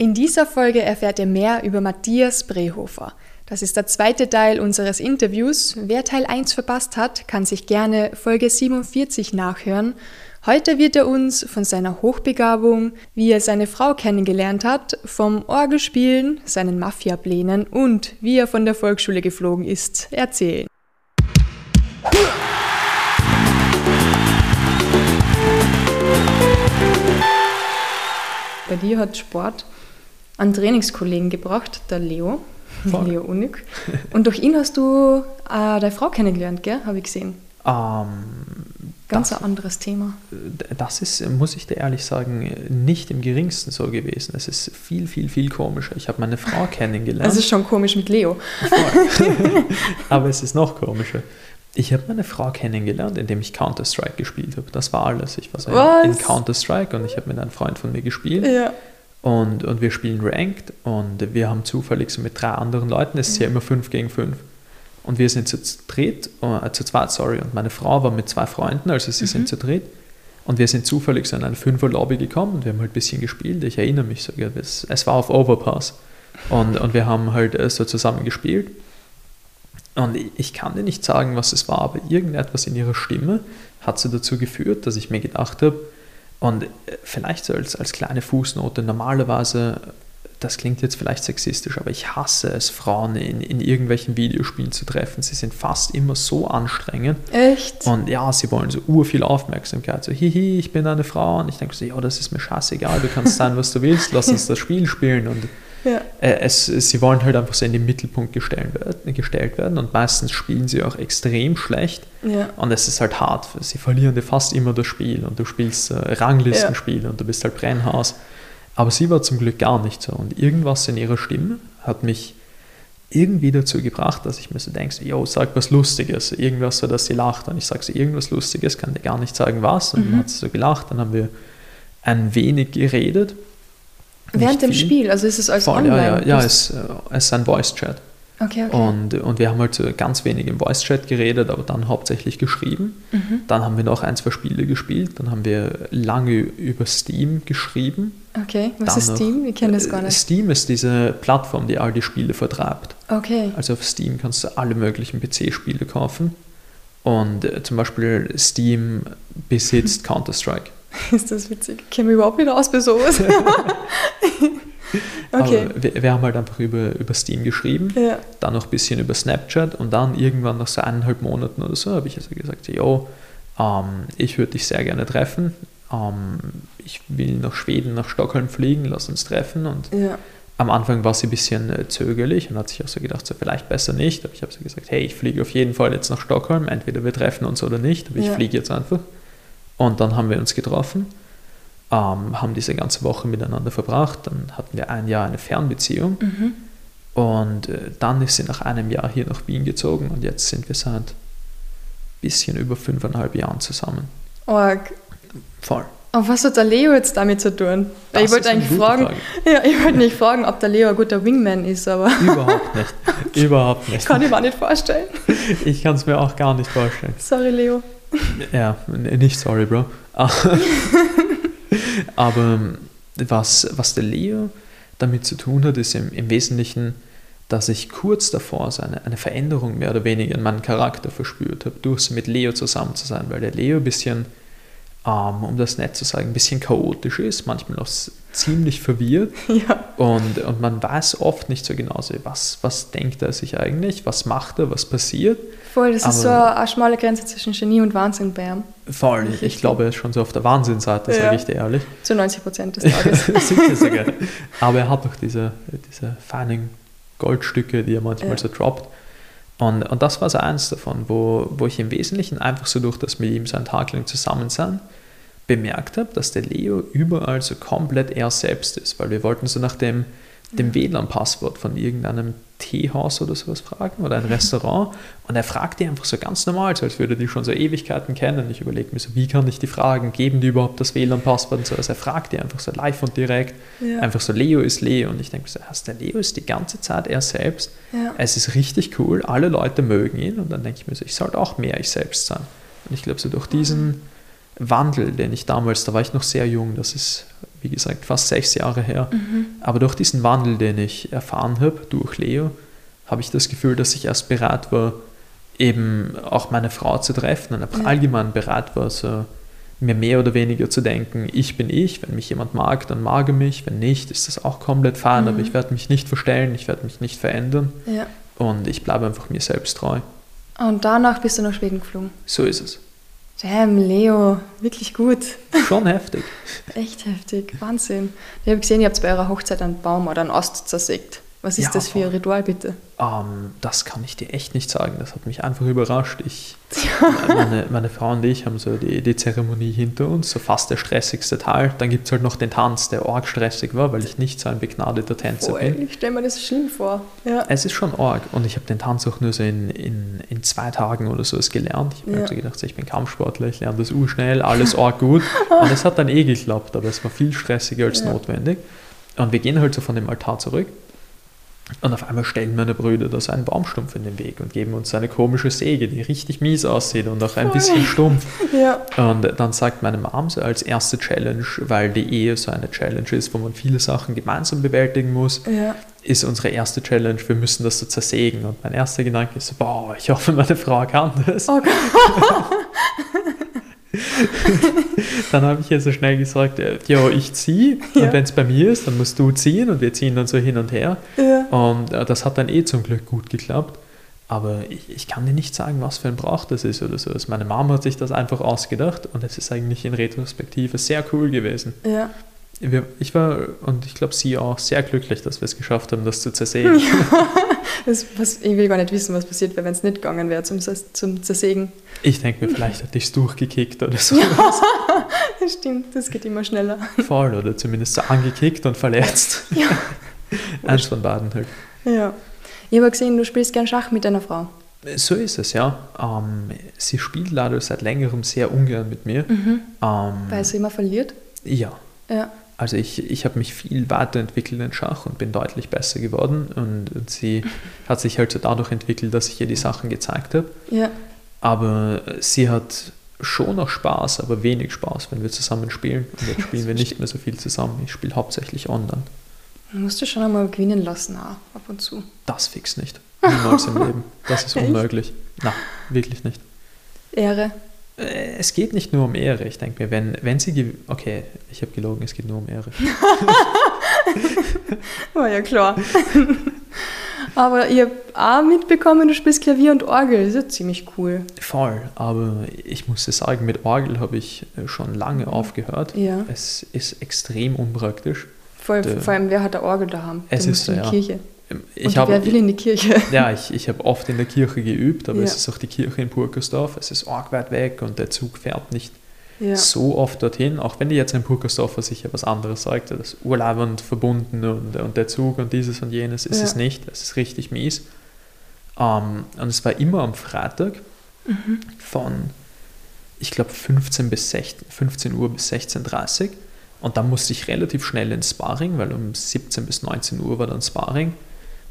In dieser Folge erfährt ihr mehr über Matthias Brehofer. Das ist der zweite Teil unseres Interviews. Wer Teil 1 verpasst hat, kann sich gerne Folge 47 nachhören. Heute wird er uns von seiner Hochbegabung, wie er seine Frau kennengelernt hat, vom Orgelspielen, seinen Mafiaplänen und wie er von der Volksschule geflogen ist, erzählen. Bei dir hat Sport einen Trainingskollegen gebracht, der Leo, Voll. Leo Unik. Und durch ihn hast du äh, deine Frau kennengelernt, gell? Habe ich gesehen. Ähm, Ganz das, ein anderes Thema. Das ist, muss ich dir ehrlich sagen, nicht im geringsten so gewesen. Es ist viel, viel, viel komischer. Ich habe meine Frau kennengelernt. Es ist schon komisch mit Leo. Aber es ist noch komischer. Ich habe meine Frau kennengelernt, indem ich Counter-Strike gespielt habe. Das war alles. Ich war so in Counter-Strike und ich habe mit einem Freund von mir gespielt. Ja. Und, und wir spielen Ranked und wir haben zufällig so mit drei anderen Leuten, es ist ja mhm. immer fünf gegen fünf. Und wir sind zu dritt, äh, zu zweit, sorry, und meine Frau war mit zwei Freunden, also sie mhm. sind zu dritt. Und wir sind zufällig so in eine Fünfer-Lobby gekommen und wir haben halt ein bisschen gespielt. Ich erinnere mich sogar, es, es war auf Overpass. Und, und wir haben halt äh, so zusammen gespielt. Und ich kann dir nicht sagen, was es war, aber irgendetwas in ihrer Stimme hat so dazu geführt, dass ich mir gedacht habe, und äh, vielleicht so als, als kleine Fußnote, normalerweise, das klingt jetzt vielleicht sexistisch, aber ich hasse es, Frauen in, in irgendwelchen Videospielen zu treffen. Sie sind fast immer so anstrengend. Echt? Und ja, sie wollen so ur viel Aufmerksamkeit. So, hihi, ich bin eine Frau. Und ich denke so, ja, das ist mir scheißegal, du kannst sein, was du willst, lass uns das Spiel spielen. Und ja. Äh, es, sie wollen halt einfach so in den Mittelpunkt gestellt werden, gestellt werden und meistens spielen sie auch extrem schlecht ja. und es ist halt hart. Sie verlieren dir fast immer das Spiel und du spielst äh, Ranglistenspiele ja. und du bist halt Brennhaus. Aber sie war zum Glück gar nicht so und irgendwas in ihrer Stimme hat mich irgendwie dazu gebracht, dass ich mir so denke, yo, sag was Lustiges, irgendwas so, dass sie lacht und ich sage so, irgendwas Lustiges, kann dir gar nicht sagen was und mhm. dann hat sie so gelacht, dann haben wir ein wenig geredet Während dem Spiel, also ist es als Voll, online? Ja, ja, ja es, äh, es ist ein Voice-Chat. Okay, okay. Und, und wir haben halt ganz wenig im Voice-Chat geredet, aber dann hauptsächlich geschrieben. Mhm. Dann haben wir noch ein, zwei Spiele gespielt. Dann haben wir lange über Steam geschrieben. Okay, was dann ist Steam? Ich kenne das gar nicht. Steam ist diese Plattform, die all die Spiele vertreibt. Okay. Also auf Steam kannst du alle möglichen PC-Spiele kaufen. Und äh, zum Beispiel Steam besitzt Counter-Strike. Ist das witzig? Ich kenne mich überhaupt nicht aus bei sowas. okay. Aber wir, wir, haben halt einfach über, über Steam geschrieben, ja. dann noch ein bisschen über Snapchat und dann irgendwann nach so eineinhalb Monaten oder so habe ich also gesagt, jo, ähm, ich würde dich sehr gerne treffen. Ähm, ich will nach Schweden, nach Stockholm fliegen, lass uns treffen. Und ja. am Anfang war sie ein bisschen äh, zögerlich und hat sich auch so gedacht, so vielleicht besser nicht. Aber ich habe so gesagt, hey, ich fliege auf jeden Fall jetzt nach Stockholm, entweder wir treffen uns oder nicht, aber ich ja. fliege jetzt einfach. Und dann haben wir uns getroffen, ähm, haben diese ganze Woche miteinander verbracht. Dann hatten wir ein Jahr eine Fernbeziehung. Mhm. Und äh, dann ist sie nach einem Jahr hier nach Wien gezogen und jetzt sind wir seit ein bisschen über fünfeinhalb Jahren zusammen. Org. Voll. Aber was hat der Leo jetzt damit zu tun? Das ich wollte eigentlich fragen, ja, ich wollte nicht fragen, ob der Leo ein guter Wingman ist, aber. Überhaupt nicht. Überhaupt nicht. Kann ich mir auch nicht vorstellen. Ich kann es mir auch gar nicht vorstellen. Sorry, Leo. Ja, nicht sorry, Bro. Aber was, was der Leo damit zu tun hat, ist im, im Wesentlichen, dass ich kurz davor eine, eine Veränderung mehr oder weniger in meinem Charakter verspürt habe, durch mit Leo zusammen zu sein, weil der Leo ein bisschen ähm, um das nett zu sagen, ein bisschen chaotisch ist, manchmal auch ziemlich verwirrt. Ja. Und, und man weiß oft nicht so genau, was, was denkt er sich eigentlich, was macht er, was passiert. Voll, das Aber, ist so eine schmale Grenze zwischen Genie und Wahnsinn bei ihm. Voll, ich, ich glaube, er ist schon so auf der Wahnsinnseite, ja. sage ich dir ehrlich. Zu 90 Prozent des Tages. Sicher sogar. Aber er hat doch diese, diese feinen Goldstücke, die er manchmal ja. so droppt. Und, und das war so eins davon, wo, wo ich im Wesentlichen einfach so durch das mit ihm so einen Tag lang zusammen sein, bemerkt habe, dass der Leo überall so komplett er selbst ist, weil wir wollten so nach dem, dem WLAN-Passwort von irgendeinem Teehaus oder sowas fragen oder ein Restaurant und er fragt die einfach so ganz normal, so als würde die schon so Ewigkeiten kennen. Ich überlege mir so, wie kann ich die fragen, geben die überhaupt das WLAN-Passwort und so. Also er fragt die einfach so live und direkt, ja. einfach so, Leo ist Leo und ich denke so, der Leo ist die ganze Zeit er selbst. Ja. Es ist richtig cool, alle Leute mögen ihn und dann denke ich mir so, ich sollte auch mehr ich selbst sein. Und ich glaube so durch diesen Wandel, den ich damals, da war ich noch sehr jung, das ist wie gesagt, fast sechs Jahre her. Mhm. Aber durch diesen Wandel, den ich erfahren habe, durch Leo, habe ich das Gefühl, dass ich erst bereit war, eben auch meine Frau zu treffen und einfach ja. allgemein bereit war, so mir mehr oder weniger zu denken, ich bin ich, wenn mich jemand mag, dann mag er mich, wenn nicht, ist das auch komplett fein, mhm. aber ich werde mich nicht verstellen, ich werde mich nicht verändern ja. und ich bleibe einfach mir selbst treu. Und danach bist du nach Schweden geflogen? So ist es. Damn, Leo, wirklich gut. Schon heftig. Echt heftig, Wahnsinn. Ich habe gesehen, ihr habt bei eurer Hochzeit einen Baum oder einen Ast zersägt. Was ist ja, das für ein Ritual, bitte? Ähm, das kann ich dir echt nicht sagen. Das hat mich einfach überrascht. Ich, meine, meine Frau und ich haben so die, die Zeremonie hinter uns, so fast der stressigste Teil. Dann gibt es halt noch den Tanz, der arg stressig war, weil ich nicht so ein begnadeter Tänzer Voll. bin. Ich stelle mir das schlimm vor. Ja. Es ist schon arg. Und ich habe den Tanz auch nur so in, in, in zwei Tagen oder so gelernt. Ich habe ja. so gedacht, ich bin Kampfsportler, ich lerne das urschnell, alles arg gut. Und es hat dann eh geklappt, aber es war viel stressiger als notwendig. Und wir gehen halt so von dem Altar zurück und auf einmal stellen meine Brüder da so einen Baumstumpf in den Weg und geben uns eine komische Säge, die richtig mies aussieht und auch ein bisschen stumpf. Ja. Und dann sagt meine Mom so als erste Challenge, weil die Ehe so eine Challenge ist, wo man viele Sachen gemeinsam bewältigen muss, ja. ist unsere erste Challenge, wir müssen das so zersägen. Und mein erster Gedanke ist so, boah, ich hoffe, meine Frau kann das. Oh dann habe ich ihr so schnell gesagt, äh, ja, ich ziehe ja. und wenn es bei mir ist, dann musst du ziehen und wir ziehen dann so hin und her. Ja. Und äh, das hat dann eh zum Glück gut geklappt. Aber ich, ich, kann dir nicht sagen, was für ein Brauch das ist oder so. Also meine Mama hat sich das einfach ausgedacht und es ist eigentlich in Retrospektive sehr cool gewesen. Ja. Ich war, und ich glaube, sie auch, sehr glücklich, dass wir es geschafft haben, das zu zersägen. Ja. Das, was, ich will gar nicht wissen, was passiert wäre, wenn es nicht gegangen wäre zum, zum Zersägen. Ich denke mir, vielleicht hätte ich es durchgekickt oder so. Ja, das stimmt, das geht immer schneller. Voll, oder zumindest so angekickt und verletzt. Ja. Eins von beiden halt. Ja. Ich habe gesehen, du spielst gern Schach mit deiner Frau. So ist es, ja. Ähm, sie spielt leider seit längerem sehr ungern mit mir. Mhm. Ähm, Weil sie immer verliert? Ja. Ja. Also ich, ich habe mich viel weiterentwickelt in Schach und bin deutlich besser geworden. Und, und sie hat sich halt so dadurch entwickelt, dass ich ihr die Sachen gezeigt habe. Ja. Aber sie hat schon noch Spaß, aber wenig Spaß, wenn wir zusammen spielen. Und jetzt spielen wir nicht mehr so viel zusammen. Ich spiele hauptsächlich online. Man musst du schon einmal gewinnen lassen, auch, ab und zu. Das fix nicht. Niemals im Leben. Das ist unmöglich. Nein, wirklich nicht. Ehre. Äh, es geht nicht nur um Ehre. Ich denke mir, wenn, wenn sie. Okay, ich habe gelogen, es geht nur um Ehre. War ja klar. aber ich habe auch mitbekommen, du spielst Klavier und Orgel. Das ist ja ziemlich cool. Voll, aber ich muss sagen, mit Orgel habe ich äh, schon lange aufgehört. Ja. Es ist extrem unpraktisch. Voll, vor allem, wer hat der Orgel daheim? Es ist in die ja. Kirche. Ich und wer will in die Kirche? Ja, ich, ich habe oft in der Kirche geübt, aber ja. es ist auch die Kirche in Purkersdorf. Es ist arg weit weg und der Zug fährt nicht ja. so oft dorthin. Auch wenn die jetzt in Purkersdorfer sicher was anderes sagt, das urlaubend verbunden und, und der Zug und dieses und jenes ist ja. es nicht. Es ist richtig mies. Ähm, und es war immer am Freitag mhm. von, ich glaube, 15, bis 16, 15 Uhr bis 16.30 Uhr. Und dann musste ich relativ schnell ins Sparring, weil um 17 bis 19 Uhr war dann Sparring.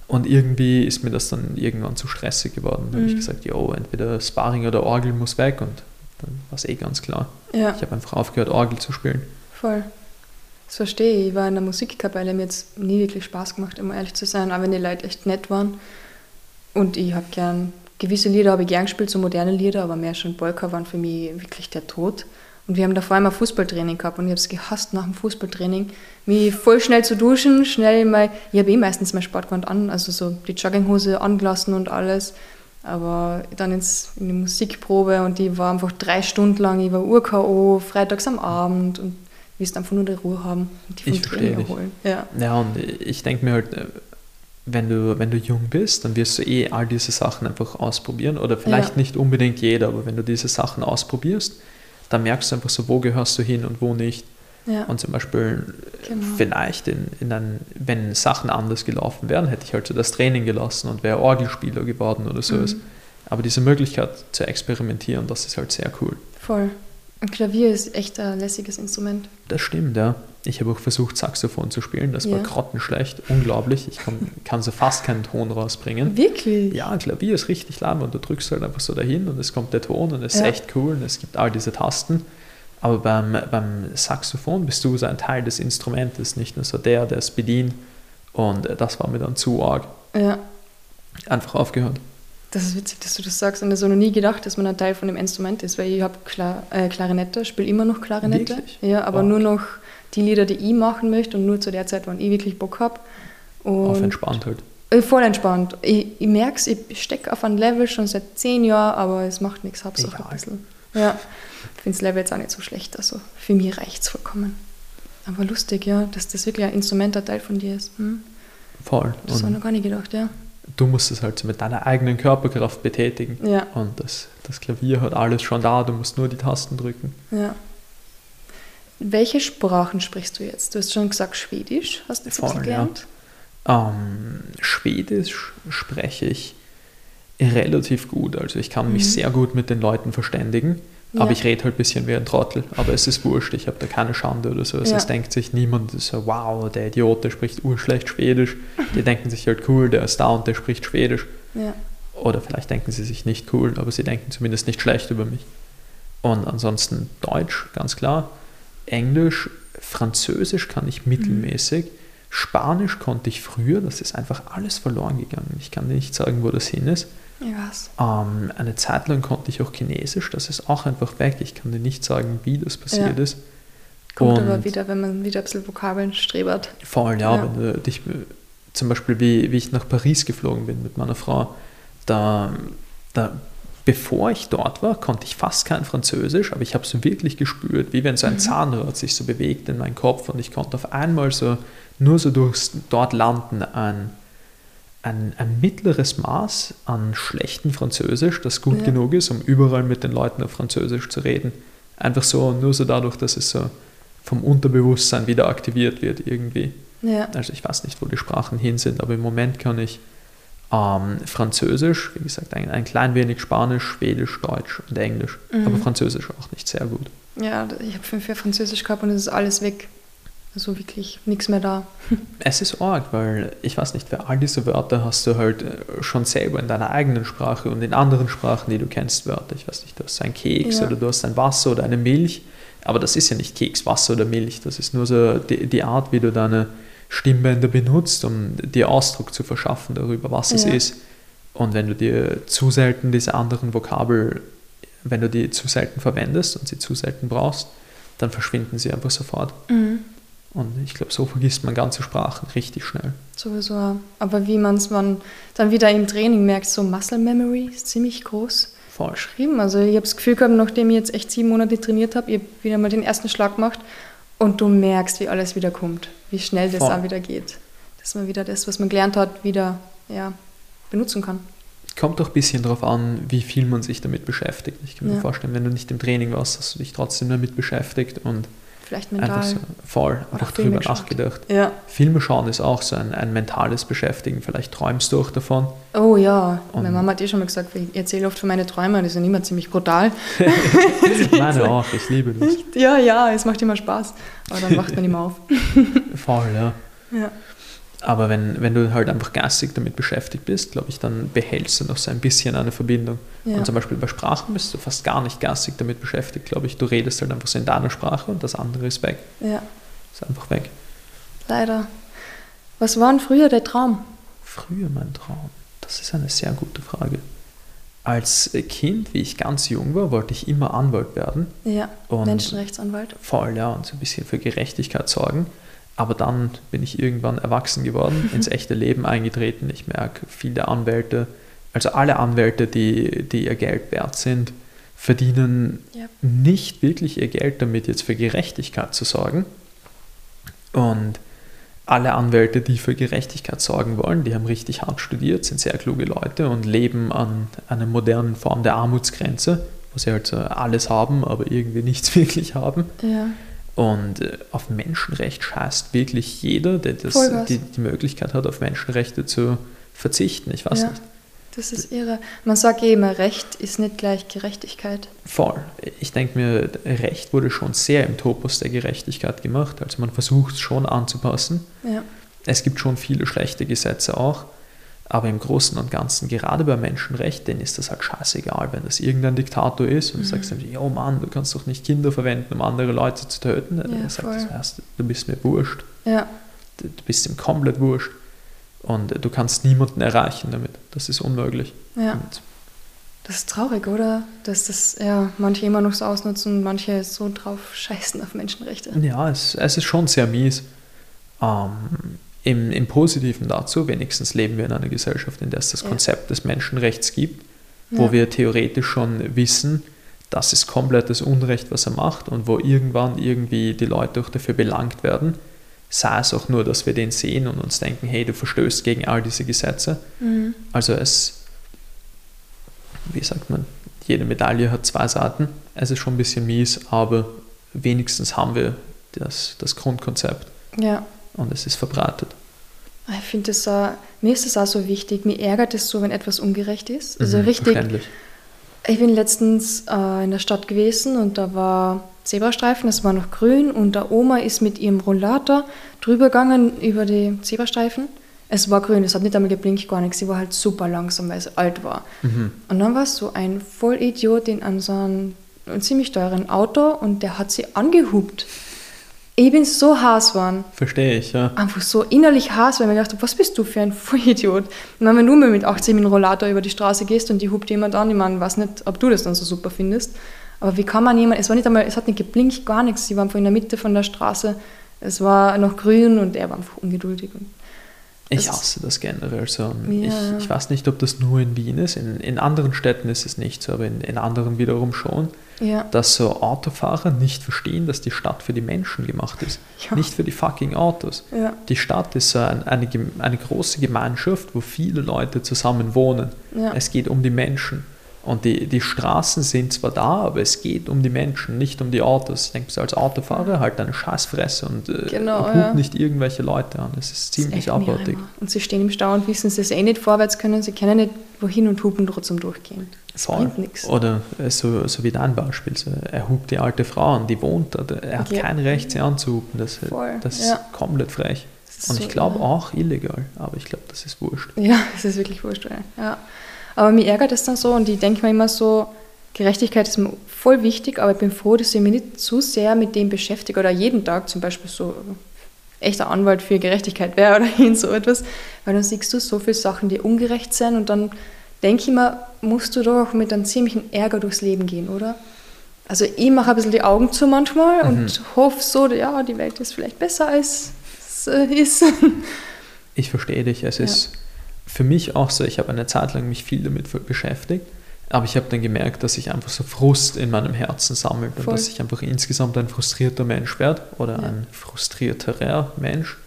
Und irgendwie ist mir das dann irgendwann zu stressig geworden. Da mhm. habe ich gesagt, jo, entweder Sparring oder Orgel muss weg und dann war es eh ganz klar. Ja. Ich habe einfach aufgehört, Orgel zu spielen. Voll. Das verstehe ich. Ich war in der Musikkapelle, mir jetzt nie wirklich Spaß gemacht, um ehrlich zu sein, auch wenn die Leute echt nett waren. Und ich habe gern, gewisse Lieder habe ich gern gespielt, so moderne Lieder, aber mehr schon Polka waren für mich wirklich der Tod. Und wir haben davor einmal Fußballtraining gehabt und ich habe es gehasst nach dem Fußballtraining, mich voll schnell zu duschen, schnell mal, ich habe eh meistens mein Sportgewand an, also so die Jogginghose angelassen und alles. Aber dann ins, in die Musikprobe und die war einfach drei Stunden lang, ich war Ur-K.O., freitags am Abend und willst einfach nur die Ruhe haben und die vom ich Training erholen. Ja. ja, und ich denke mir halt, äh, wenn du, wenn du jung bist, dann wirst du eh all diese Sachen einfach ausprobieren oder vielleicht ja. nicht unbedingt jeder, aber wenn du diese Sachen ausprobierst, dann merkst du einfach so, wo gehörst du hin und wo nicht. Ja. Und zum Beispiel genau. vielleicht, in, in ein, wenn Sachen anders gelaufen wären, hätte ich halt so das Training gelassen und wäre Orgelspieler geworden oder so. Mhm. Aber diese Möglichkeit zu experimentieren, das ist halt sehr cool. Voll. Ein Klavier ist echt ein lässiges Instrument. Das stimmt, ja. Ich habe auch versucht, Saxophon zu spielen. Das ja. war grottenschlecht, unglaublich. Ich kann, kann so fast keinen Ton rausbringen. Wirklich? Ja, Klavier ist richtig lahm und du drückst halt einfach so dahin und es kommt der Ton und es ja. ist echt cool und es gibt all diese Tasten. Aber beim, beim Saxophon bist du so ein Teil des Instrumentes, nicht nur so der, der es bedient. Und das war mir dann zu arg. Ja. Einfach aufgehört. Das ist witzig, dass du das sagst. Und ich habe noch nie gedacht, dass man ein Teil von dem Instrument ist, weil ich habe Klar, äh, Klarinette, spiele immer noch Klarinette. Wirklich? Ja, aber Wow. nur noch die Lieder, die ich machen möchte und nur zu der Zeit, wann ich wirklich Bock habe. Auf entspannt halt. Äh, Voll entspannt. Ich, ich merke es, ich stecke auf einem Level schon seit zehn Jahren, aber es macht nichts, Hauptsache Egal. ein bisschen. Ja, ich finde das Level jetzt auch nicht so schlecht, also für mich reicht es vollkommen. Aber lustig, ja, dass das wirklich ein Instrument ein Teil von dir ist. Hm? Voll. Das habe ich noch gar nicht gedacht, ja. Du musst es halt so mit deiner eigenen Körperkraft betätigen. Ja, Und das, das Klavier hat alles schon da, du musst nur die Tasten drücken. ja. Welche Sprachen sprichst du jetzt? Du hast schon gesagt Schwedisch, hast du Voll, bisschen ja. gelernt? Ähm, Schwedisch spreche ich relativ gut. Also ich kann mich Mhm. sehr gut mit den Leuten verständigen. Aber ich rede halt ein bisschen wie ein Trottel. Aber es ist wurscht, ich habe da keine Schande oder so. Also Ja. es denkt sich niemand so, wow, der Idiot, der spricht urschlecht Schwedisch. Die denken sich halt cool, der ist da und der spricht Schwedisch. Ja, Oder vielleicht denken sie sich nicht cool, aber sie denken zumindest nicht schlecht über mich. Und ansonsten Deutsch, ganz klar. Englisch, Französisch kann ich mittelmäßig. Spanisch konnte ich früher, das ist einfach alles verloren gegangen. Ich kann dir nicht sagen, wo das hin ist. Ähm, eine Zeit lang konnte ich auch Chinesisch, das ist auch einfach weg. Ich kann dir nicht sagen, wie das passiert Ja. ist. Kommt aber wieder, wenn man wieder ein bisschen Vokabeln strebert. Voll, ja, Ja. wenn du dich, zum Beispiel wie, wie ich nach Paris geflogen bin mit meiner Frau, da, da bevor ich dort war, konnte ich fast kein Französisch, aber ich habe so wirklich gespürt, wie wenn so ein Mhm. Zahnrad sich so bewegt in meinen Kopf und ich konnte auf einmal so nur so durchs dort landen ein, ein, ein mittleres Maß an schlechten Französisch, das gut Ja. genug ist, um überall mit den Leuten auf Französisch zu reden. Einfach so, nur so dadurch, dass es so vom Unterbewusstsein wieder aktiviert wird irgendwie. Ja, Also ich weiß nicht, wo die Sprachen hin sind, aber im Moment kann ich ähm, Französisch, wie gesagt, ein, ein klein wenig Spanisch, Schwedisch, Deutsch und Englisch. Mhm. Aber Französisch auch nicht sehr gut. ja ich habe fünf Jahre Französisch gehabt und es ist alles weg. Also wirklich nichts mehr da. Es ist arg, weil ich weiß nicht, für all diese Wörter hast du halt äh, schon selber in deiner eigenen Sprache und in anderen Sprachen, die du kennst, Wörter. Ich weiß nicht, du hast ein Keks Ja. oder du hast ein Wasser oder eine Milch, aber das ist ja nicht Keks, Wasser oder Milch. Das ist nur so die, die Art, wie du deine Stimmbänder benutzt, um dir Ausdruck zu verschaffen darüber, was es Ja. ist. Und wenn du dir zu selten diese anderen Vokabel, wenn du die zu selten verwendest und sie zu selten brauchst, dann verschwinden sie einfach sofort. Mhm. Und ich glaube, so vergisst man ganze Sprachen richtig schnell. Sowieso. Aber wie man es man dann wieder im Training merkt, so Muscle Memory ist ziemlich groß Voll. geschrieben. Also ich habe das Gefühl gehabt, nachdem ich jetzt echt sieben Monate trainiert habe, ich habe wieder mal den ersten Schlag gemacht und du merkst, wie alles wieder kommt, wie schnell das Voll. auch wieder geht. Dass man wieder das, was man gelernt hat, wieder ja, benutzen kann. Kommt auch ein bisschen darauf an, wie viel man sich damit beschäftigt. Ich kann mir Ja. vorstellen, wenn du nicht im Training warst, hast du dich trotzdem damit beschäftigt und Vielleicht einfach mental. so voll einfach Filme drüber geschaut. nachgedacht. Ja. Filme schauen ist auch so ein, ein mentales Beschäftigen. Vielleicht träumst du auch davon. Oh ja, Und- meine Mama hat eh schon mal gesagt, ich erzähle oft von meinen Träumen, die sind immer ziemlich brutal. Meine auch, ich liebe das. Ja, ja, es macht immer Spaß. Aber dann wacht man immer auf. Voll, ja. Ja. Aber wenn, wenn du halt einfach geistig damit beschäftigt bist, glaube ich, dann behältst du noch so ein bisschen eine Verbindung. Ja. Und zum Beispiel bei Sprachen bist du fast gar nicht geistig damit beschäftigt, glaube ich. Du redest halt einfach so in deiner Sprache und das andere ist weg. ja, Ist einfach weg. leider. Was war denn früher der Traum? Früher mein Traum? Das ist eine sehr gute Frage. Als Kind, wie ich ganz jung war, wollte ich immer Anwalt werden. Ja, Und- Menschenrechtsanwalt. Voll, ja, und so ein bisschen für Gerechtigkeit sorgen. Aber dann bin ich irgendwann erwachsen geworden, ins echte Leben eingetreten. Ich merke, viele Anwälte, also alle Anwälte, die, die ihr Geld wert sind, verdienen Ja. nicht wirklich ihr Geld damit, jetzt für Gerechtigkeit zu sorgen. Und alle Anwälte, die für Gerechtigkeit sorgen wollen, die haben richtig hart studiert, sind sehr kluge Leute und leben an einer modernen Form der Armutsgrenze, wo sie halt alles haben, aber irgendwie nichts wirklich haben. Ja, Und äh, auf Menschenrecht scheißt wirklich jeder, der das, die, die Möglichkeit hat, auf Menschenrechte zu verzichten. Ich weiß Ja. nicht. das ist irre. Man sagt ja immer, Recht ist nicht gleich Gerechtigkeit. Voll. Ich denke mir, Recht wurde schon sehr im Topos der Gerechtigkeit gemacht. Also man versucht es schon anzupassen. Ja, Es gibt schon viele schlechte Gesetze auch. Aber im Großen und Ganzen, gerade bei Menschenrechten, ist das halt scheißegal, wenn das irgendein Diktator ist und mhm. du sagst ihm, oh Mann, du kannst doch nicht Kinder verwenden, um andere Leute zu töten. Ja, er sagt, das heißt, du bist mir wurscht. Ja. Du, du bist ihm komplett wurscht. Und du kannst niemanden erreichen damit. Das ist unmöglich. Ja. Und das ist traurig, oder? Dass das ja manche immer noch so ausnutzen und manche so drauf scheißen auf Menschenrechte. Ja, es, es ist schon sehr mies. Ähm, im, Im Positiven dazu, wenigstens leben wir in einer Gesellschaft, in der es das ja. Konzept des Menschenrechts gibt, wo ja. wir theoretisch schon wissen, das ist komplettes Unrecht, was er macht und wo irgendwann irgendwie die Leute auch dafür belangt werden. Sei es auch nur, dass wir den sehen und uns denken, hey, du verstößt gegen all diese Gesetze. Mhm. Also es wie sagt man, jede Medaille hat zwei Seiten. Es ist schon ein bisschen mies, aber wenigstens haben wir das, das Grundkonzept. Ja. Und es ist verbreitet. Ich finde das, uh, mir ist das auch so wichtig. Mir ärgert es so, wenn etwas ungerecht ist. Also mhm, richtig. Ich bin letztens uh, in der Stadt gewesen und da war Zebrastreifen, es war noch grün und der Oma ist mit ihrem Rollator drüber gegangen über die Zebrastreifen es war grün, es hat nicht einmal geblinkt, gar nichts. Sie war halt super langsam, weil sie alt war. Mhm. Und dann war es so ein Vollidiot in an so einem ziemlich teuren Auto und der hat sie angehupt. Ich bin so Hass geworden. Verstehe ich, ja. Einfach so innerlich Hass, weil ich mir gedacht was bist du für ein Vollidiot? Und wenn du mit 18 mit dem Rollator über die Straße gehst und die hupt jemand an, ich meine, weiß nicht, ob du das dann so super findest, aber wie kann man jemand, es war nicht einmal, es hat nicht geblinkt, gar nichts, sie war einfach in der Mitte von der Straße, es war noch grün und er war einfach ungeduldig. Und ich hasse das generell so. Ja. Ich, ich, weiß nicht, ob das nur in Wien ist. In, in anderen Städten ist es nicht so, aber in, in anderen wiederum schon. Ja. Dass so Autofahrer nicht verstehen, dass die Stadt für die Menschen gemacht ist. Ja. Nicht für die fucking Autos. Die Stadt ist ein, eine, eine große Gemeinschaft, wo viele Leute zusammen wohnen. Es geht um die Menschen. Und die, die Straßen sind zwar da, aber es geht um die Menschen, nicht um die Autos. Ich denke, als Autofahrer halt eine Scheißfresse und äh, genau, ja. nicht irgendwelche Leute an. Das ist ziemlich das abartig. Und sie stehen im Stau und wissen sie es eh nicht vorwärts können, sie können nicht wohin und hupen trotzdem durchgehen. Das bringt nichts. Oder äh, so, so wie dein Beispiel, so, er hupt die alte Frau an, die wohnt da, er hat ja. kein Recht, sie anzuhupen. Das, Voll. das ist ja. komplett frech. Ist und so ich glaube auch illegal, aber ich glaube, das ist wurscht. Ja, es ist wirklich wurscht. Ja. Aber mir ärgert es dann so und ich denke mir immer so, Gerechtigkeit ist mir voll wichtig, aber ich bin froh, dass ich mich nicht zu sehr mit dem beschäftige oder jeden Tag zum Beispiel so echter Anwalt für Gerechtigkeit wäre oder hin so etwas, weil dann siehst du so viele Sachen, die ungerecht sind und dann denke ich mir, musst du doch mit einem ziemlichen Ärger durchs Leben gehen, oder? Also ich mache ein bisschen die Augen zu manchmal mhm. und hoffe so, ja, die Welt ist vielleicht besser als es ist. Ich verstehe dich, es ja. ist für mich auch so, ich habe eine Zeit lang mich viel damit beschäftigt, aber ich habe dann gemerkt, dass sich einfach so Frust in meinem Herzen sammelt Voll. und dass ich einfach insgesamt ein frustrierter Mensch werde oder ja. ein frustrierterer Mensch.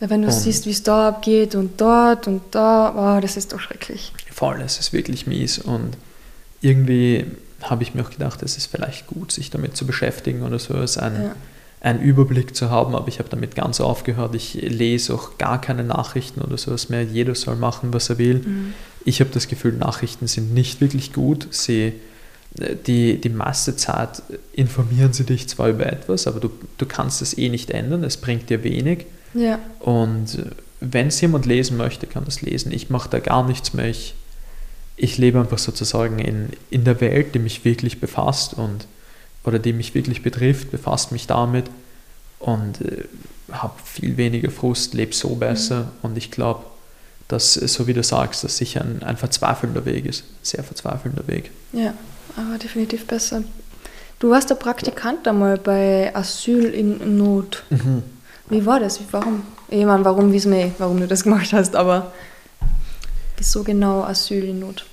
Ja, wenn du und siehst, wie es da abgeht und dort und da, oh, das ist doch schrecklich. Voll, es ist wirklich mies und irgendwie habe ich mir auch gedacht, es ist vielleicht gut, sich damit zu beschäftigen oder so. Es ein, ja einen Überblick zu haben, aber ich habe damit ganz aufgehört. Ich lese auch gar keine Nachrichten oder sowas mehr. Jeder soll machen, was er will. Mhm. Ich habe das Gefühl, Nachrichten sind nicht wirklich gut. Sie, äh, die, die meiste Zeit informieren sie dich zwar über etwas, aber du, du kannst es eh nicht ändern. Es bringt dir wenig. Ja. Und äh, wenn es jemand lesen möchte, kann es lesen. Ich mache da gar nichts mehr. Ich, ich lebe einfach sozusagen in, in der Welt, die mich wirklich befasst und oder die mich wirklich betrifft, befasst mich damit und äh, habe viel weniger Frust, lebe so besser mhm. und ich glaube, dass, so wie du sagst, dass sicher ein, ein verzweifelnder Weg ist, ein sehr verzweifelnder Weg. Ja, aber definitiv besser. Du warst der Praktikant einmal bei Asyl in Not. Mhm. Wie war das? Warum? Ich meine, warum wissen wir, warum du das gemacht hast, aber wieso genau Asyl in Not?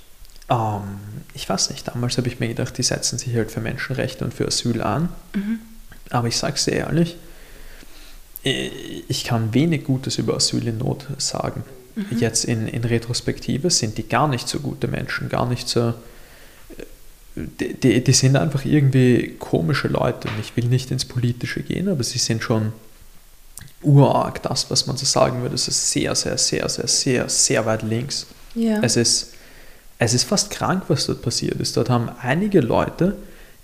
Ähm, ich weiß nicht, damals habe ich mir gedacht, die setzen sich halt für Menschenrechte und für Asyl an. Mhm. Aber ich sage es dir ehrlich, ich kann wenig Gutes über Asyl in Not sagen. Mhm. Jetzt in, in Retrospektive sind die gar nicht so gute Menschen, gar nicht so. Äh, die, die, die sind einfach irgendwie komische Leute und ich will nicht ins Politische gehen, aber sie sind schon urarg, das, was man so sagen würde, es ist sehr, sehr, sehr, sehr, sehr, sehr weit links. Ja. Es ist es ist fast krank, was dort passiert ist. Dort haben einige Leute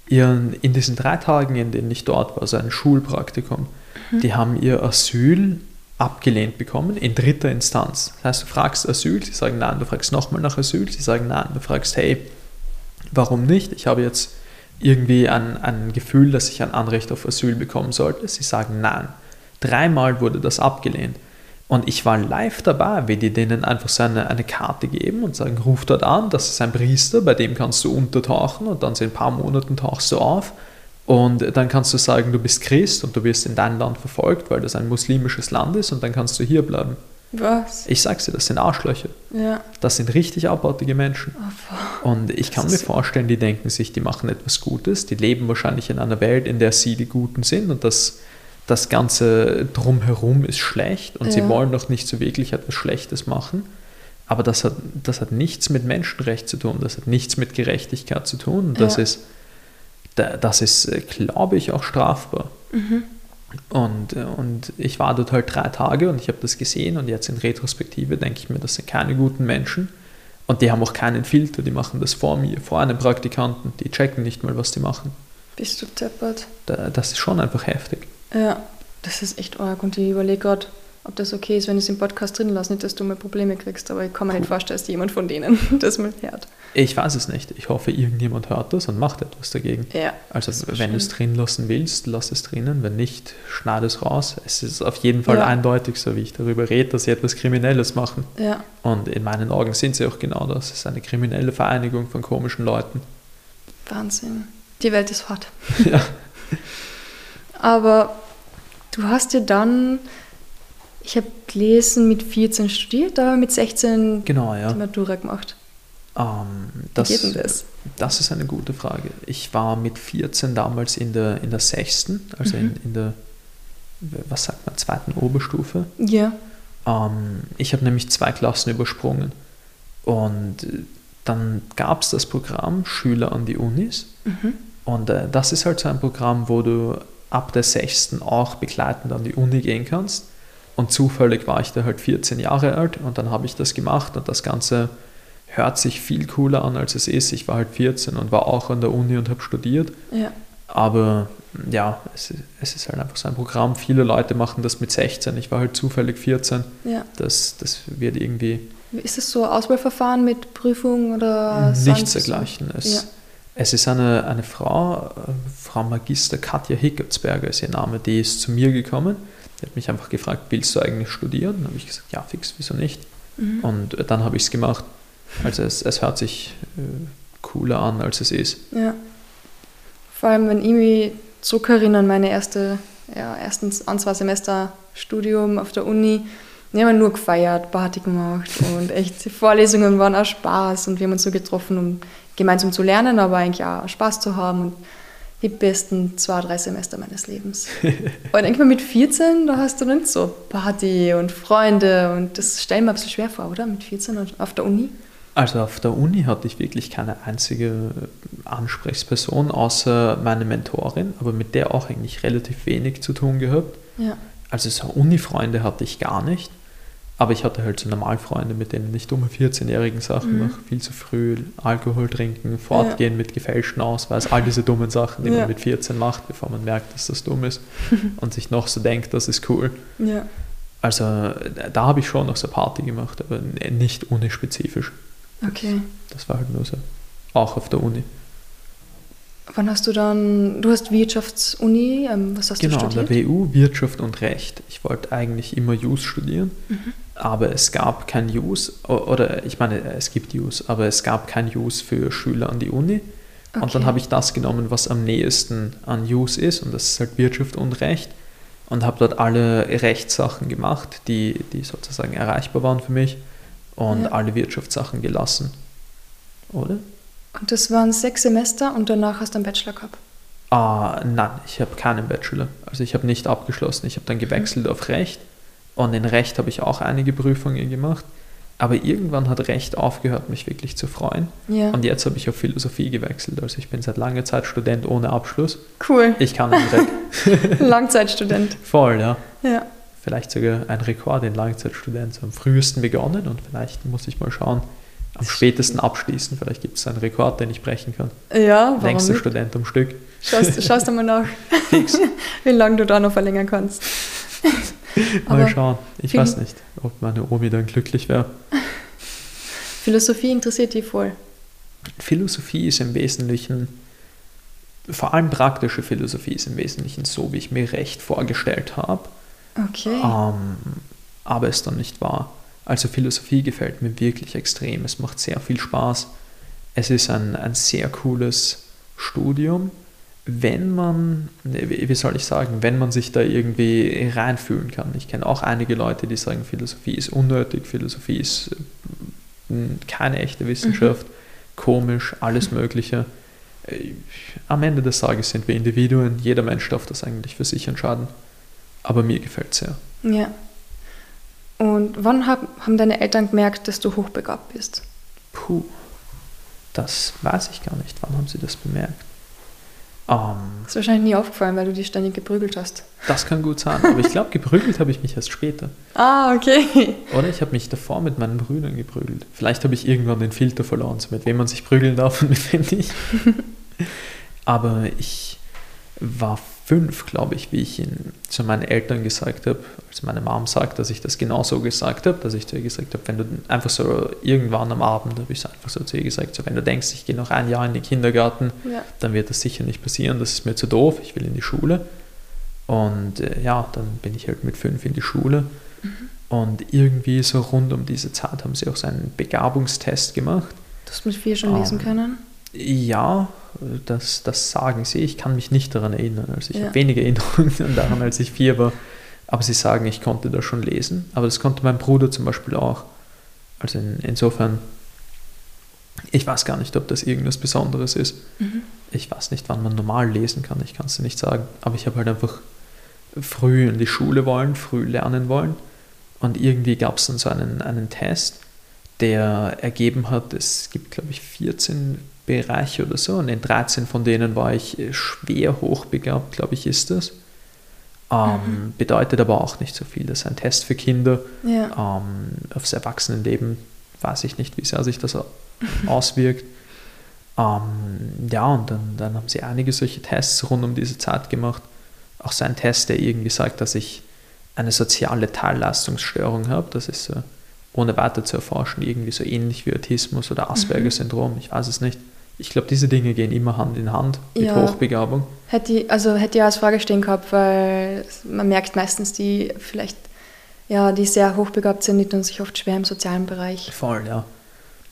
ihren, in diesen drei Tagen, in denen ich dort war, also ein Schulpraktikum, mhm. die haben ihr Asyl abgelehnt bekommen in dritter Instanz. Das heißt, du fragst Asyl, sie sagen nein, du fragst nochmal nach Asyl, sie sagen nein, du fragst, hey, warum nicht? Ich habe jetzt irgendwie ein, ein Gefühl, dass ich ein Anrecht auf Asyl bekommen sollte. Sie sagen nein. Dreimal wurde das abgelehnt. Und ich war live dabei, wie die denen einfach so eine, eine Karte geben und sagen, ruf dort an, das ist ein Priester, bei dem kannst du untertauchen und dann in ein paar Monaten tauchst du auf. Und dann kannst du sagen, du bist Christ und du wirst in dein Land verfolgt, weil das ein muslimisches Land ist und dann kannst du hier bleiben. Was? Ich sag's dir, das sind Arschlöcher. Ja. Das sind richtig abartige Menschen. Oh, Und ich kann mir vorstellen, die denken sich, die machen etwas Gutes, die leben wahrscheinlich in einer Welt, in der sie die Guten sind und das, das Ganze drumherum ist schlecht und sie Ja. wollen doch nicht so wirklich etwas Schlechtes machen. Aber das hat, das hat nichts mit Menschenrecht zu tun, das hat nichts mit Gerechtigkeit zu tun. Und das Ja. ist, da- das ist, äh, glaube ich, auch strafbar. Mhm. Und, äh, und ich war dort halt drei Tage und ich habe das gesehen und jetzt in Retrospektive denke ich mir, das sind keine guten Menschen und die haben auch keinen Filter, die machen das vor mir, vor einem Praktikanten, die checken nicht mal, was die machen. Bist du deppert? Da, das ist schon einfach heftig. Ja, das ist echt arg. Und ich überlege gerade, ob das okay ist, wenn ich es im Podcast drin lasse. Nicht, dass du mal Probleme kriegst, aber ich kann mir nicht vorstellen, dass jemand von denen das mal hört. Ich weiß es nicht. Ich hoffe, irgendjemand hört das und macht etwas dagegen. Ja. Also wenn du es drin lassen willst, lass es drinnen. Wenn nicht, schneide es raus. Es ist auf jeden Fall Ja. eindeutig, so wie ich darüber rede, dass sie etwas Kriminelles machen. Ja, Und in meinen Augen sind sie auch genau das. Es ist eine kriminelle Vereinigung von komischen Leuten. Wahnsinn. Die Welt ist hart. Ja. Aber du hast ja dann, ich habe gelesen, mit 14 studiert, aber mit 16 Genau, die ja. Matura gemacht. Ähm, Wie das, geht denn das? das ist eine gute Frage. Ich war mit 14 damals in der, in der sechsten, also in, in der, was sagt man, zweiten Oberstufe. Ja. Ähm, ich habe nämlich zwei Klassen übersprungen. Und äh, dann gab es das Programm Schüler an die Unis. Mhm. Und äh, das ist halt so ein Programm, wo du ab der sechsten auch begleitend an die Uni gehen kannst. Und zufällig war ich da halt 14 Jahre alt und dann habe ich das gemacht und das Ganze hört sich viel cooler an, als es ist. Ich war halt 14 und war auch an der Uni und habe studiert. Ja. Aber ja, es, ist- es ist halt einfach so ein Programm. Viele Leute machen das mit 16. Ich war halt zufällig 14. ja. Das, das wird irgendwie Ist das so ein Auswahlverfahren mit Prüfung oder nichts dergleichen. Es, Ja. Es ist eine, eine Frau, äh, Frau Magister Katja Hickertsberger ist ihr Name, die ist zu mir gekommen. Die hat mich einfach gefragt, willst du eigentlich studieren? Dann habe ich gesagt, ja, fix, wieso nicht? Mhm. Und dann habe ich es gemacht. Also es, es hört sich äh, cooler an, als es ist. Ja. Vor allem, wenn ich mich zurückerinnere an meine erste, ja, ersten ein, zwei Semester Studium auf der Uni. Wir haben nur gefeiert, Party gemacht und echt, die Vorlesungen waren auch Spaß und wir haben uns so getroffen, um gemeinsam zu lernen, aber eigentlich auch Spaß zu haben und die besten zwei, drei Semester meines Lebens. ich denke mal, mit 14, da hast du nicht so Party und Freunde und das stellen wir ein bisschen schwer vor, oder? Mit 14 und auf der Uni. Also auf der Uni hatte ich wirklich keine einzige Ansprechperson außer meine Mentorin, aber mit der auch eigentlich relativ wenig zu tun gehabt. Ja. Also so Uni-Freunde hatte ich gar nicht, aber ich hatte halt so Normalfreunde, mit denen ich dumme 14-jährigen Sachen Mhm. mache, viel zu früh Alkohol trinken, fortgehen mit gefälschten Ausweis, all diese dummen Sachen, die Ja. man mit 14 macht, bevor man merkt, dass das dumm ist und sich noch so denkt, das ist cool. Ja. Also da habe ich schon noch so Party gemacht, aber nicht unispezifisch. Okay. Das war halt nur so. Auch auf der Uni. Wann hast du dann, du hast Wirtschaftsuni, ähm, was hast Genau, du an der studiert? WU Wirtschaft und Recht. Ich wollte eigentlich immer Jus studieren, Mhm. aber es gab kein Jus, oder ich meine, es gibt Jus, aber es gab kein Jus für Schüler an die Uni. Und Okay. dann habe ich das genommen, was am nächsten an Jus ist, und das ist halt Wirtschaft und Recht. Und habe dort alle Rechtssachen gemacht, die, die sozusagen erreichbar waren für mich, und Ja. alle Wirtschaftssachen gelassen. Oder? Und das waren sechs Semester und danach hast du einen Bachelor gehabt. Ah, nein, ich habe keinen Bachelor. Also ich habe nicht abgeschlossen. Ich habe dann gewechselt auf Recht. Und in Recht habe ich auch einige Prüfungen gemacht. Aber irgendwann hat Recht aufgehört, mich wirklich zu freuen. Ja. Und jetzt habe ich auf Philosophie gewechselt. Also ich bin seit langer Zeit Student ohne Abschluss. Cool. Ich kann den Dreck. Langzeitstudent. Voll, ja. Ja. Vielleicht sogar ein Rekord in Langzeitstudent. So am frühesten begonnen und vielleicht muss ich mal schauen, am spätesten abschließen. Vielleicht gibt es einen Rekord, den ich brechen kann. Ja, warum Längster nicht? Student am Stück. Schaust, schaust du mal nach, wie lange du da noch verlängern kannst. Mal schauen. Ich weiß nicht, ob meine Omi dann glücklich wäre. Philosophie interessiert die voll. Philosophie ist im Wesentlichen, vor allem praktische Philosophie ist im Wesentlichen so, wie ich mir Recht vorgestellt habe. Okay. Ähm, aber es dann nicht war. Also Philosophie gefällt mir wirklich extrem. Es macht sehr viel Spaß. Es ist ein, ein sehr cooles Studium, wenn man, wie soll ich sagen, wenn man sich da irgendwie reinfühlen kann. Ich kenne auch einige Leute, die sagen, Philosophie ist unnötig, Philosophie ist äh, keine echte Wissenschaft, mhm. komisch, alles Mögliche. Äh, am Ende des Tages sind wir Individuen, jeder Mensch darf das eigentlich für sich entscheiden. Aber mir gefällt es sehr. Ja. Und wann hab, haben deine Eltern gemerkt, dass du hochbegabt bist? Puh, das weiß ich gar nicht. Wann haben sie das bemerkt? Um, ähm, das ist wahrscheinlich nie aufgefallen, weil du dich ständig geprügelt hast. Das kann gut sein, aber ich glaube, geprügelt habe ich mich erst später. Ah, okay. Oder ich habe mich davor mit meinen Brüdern geprügelt. Vielleicht habe ich irgendwann den Filter verloren, so mit wem man sich prügeln darf und mit wem nicht. aber ich war fünf, glaube ich, wie ich ihn zu meinen Eltern gesagt habe, als meine Mom sagt, dass ich das genau so gesagt habe, dass ich zu ihr gesagt habe, wenn du einfach so irgendwann am Abend, habe ich es einfach so zu ihr gesagt, so wenn du denkst, ich gehe noch ein Jahr in den Kindergarten, ja. dann wird das sicher nicht passieren, das ist mir zu doof, ich will in die Schule. Und äh, ja, dann bin ich halt mit fünf in die Schule. Mhm. Und irgendwie so rund um diese Zeit haben sie auch so einen Begabungstest gemacht. Du hast mit vier schon lesen ähm, können? Ja, das, das sagen sie. Ich kann mich nicht daran erinnern. Also ich ja. habe weniger Erinnerungen daran, als ich vier war. Aber sie sagen, ich konnte das schon lesen. Aber das konnte mein Bruder zum Beispiel auch. Also in, insofern, ich weiß gar nicht, ob das irgendwas Besonderes ist. Mhm. Ich weiß nicht, wann man normal lesen kann. Ich kann es dir nicht sagen. Aber ich habe halt einfach früh in die Schule wollen, früh lernen wollen. Und irgendwie gab es dann so einen, einen Test, der ergeben hat, es gibt, glaube ich, 14 Bereiche oder so. Und in 13 von denen war ich äh, schwer hochbegabt, glaube ich, ist das. Ähm, mhm. Bedeutet aber auch nicht so viel. Das ist ein Test für Kinder. Ja. Ähm, aufs Erwachsenenleben weiß ich nicht, wie sehr sich das auswirkt. Ähm, ja, und dann, dann haben sie einige solche Tests rund um diese Zeit gemacht. Auch so ein Test, der irgendwie sagt, dass ich eine soziale Teilleistungsstörung habe. Das ist so, ohne weiter zu erforschen, irgendwie so ähnlich wie Autismus oder Asperger-Syndrom. Ich weiß es nicht. Ich glaube, diese Dinge gehen immer Hand in Hand mit ja. Hochbegabung. Hätte ich, also hätte ich als Frage stehen gehabt, weil man merkt meistens, die vielleicht, ja, die sehr hochbegabt sind, die tun sich oft schwer im sozialen Bereich. Voll, ja.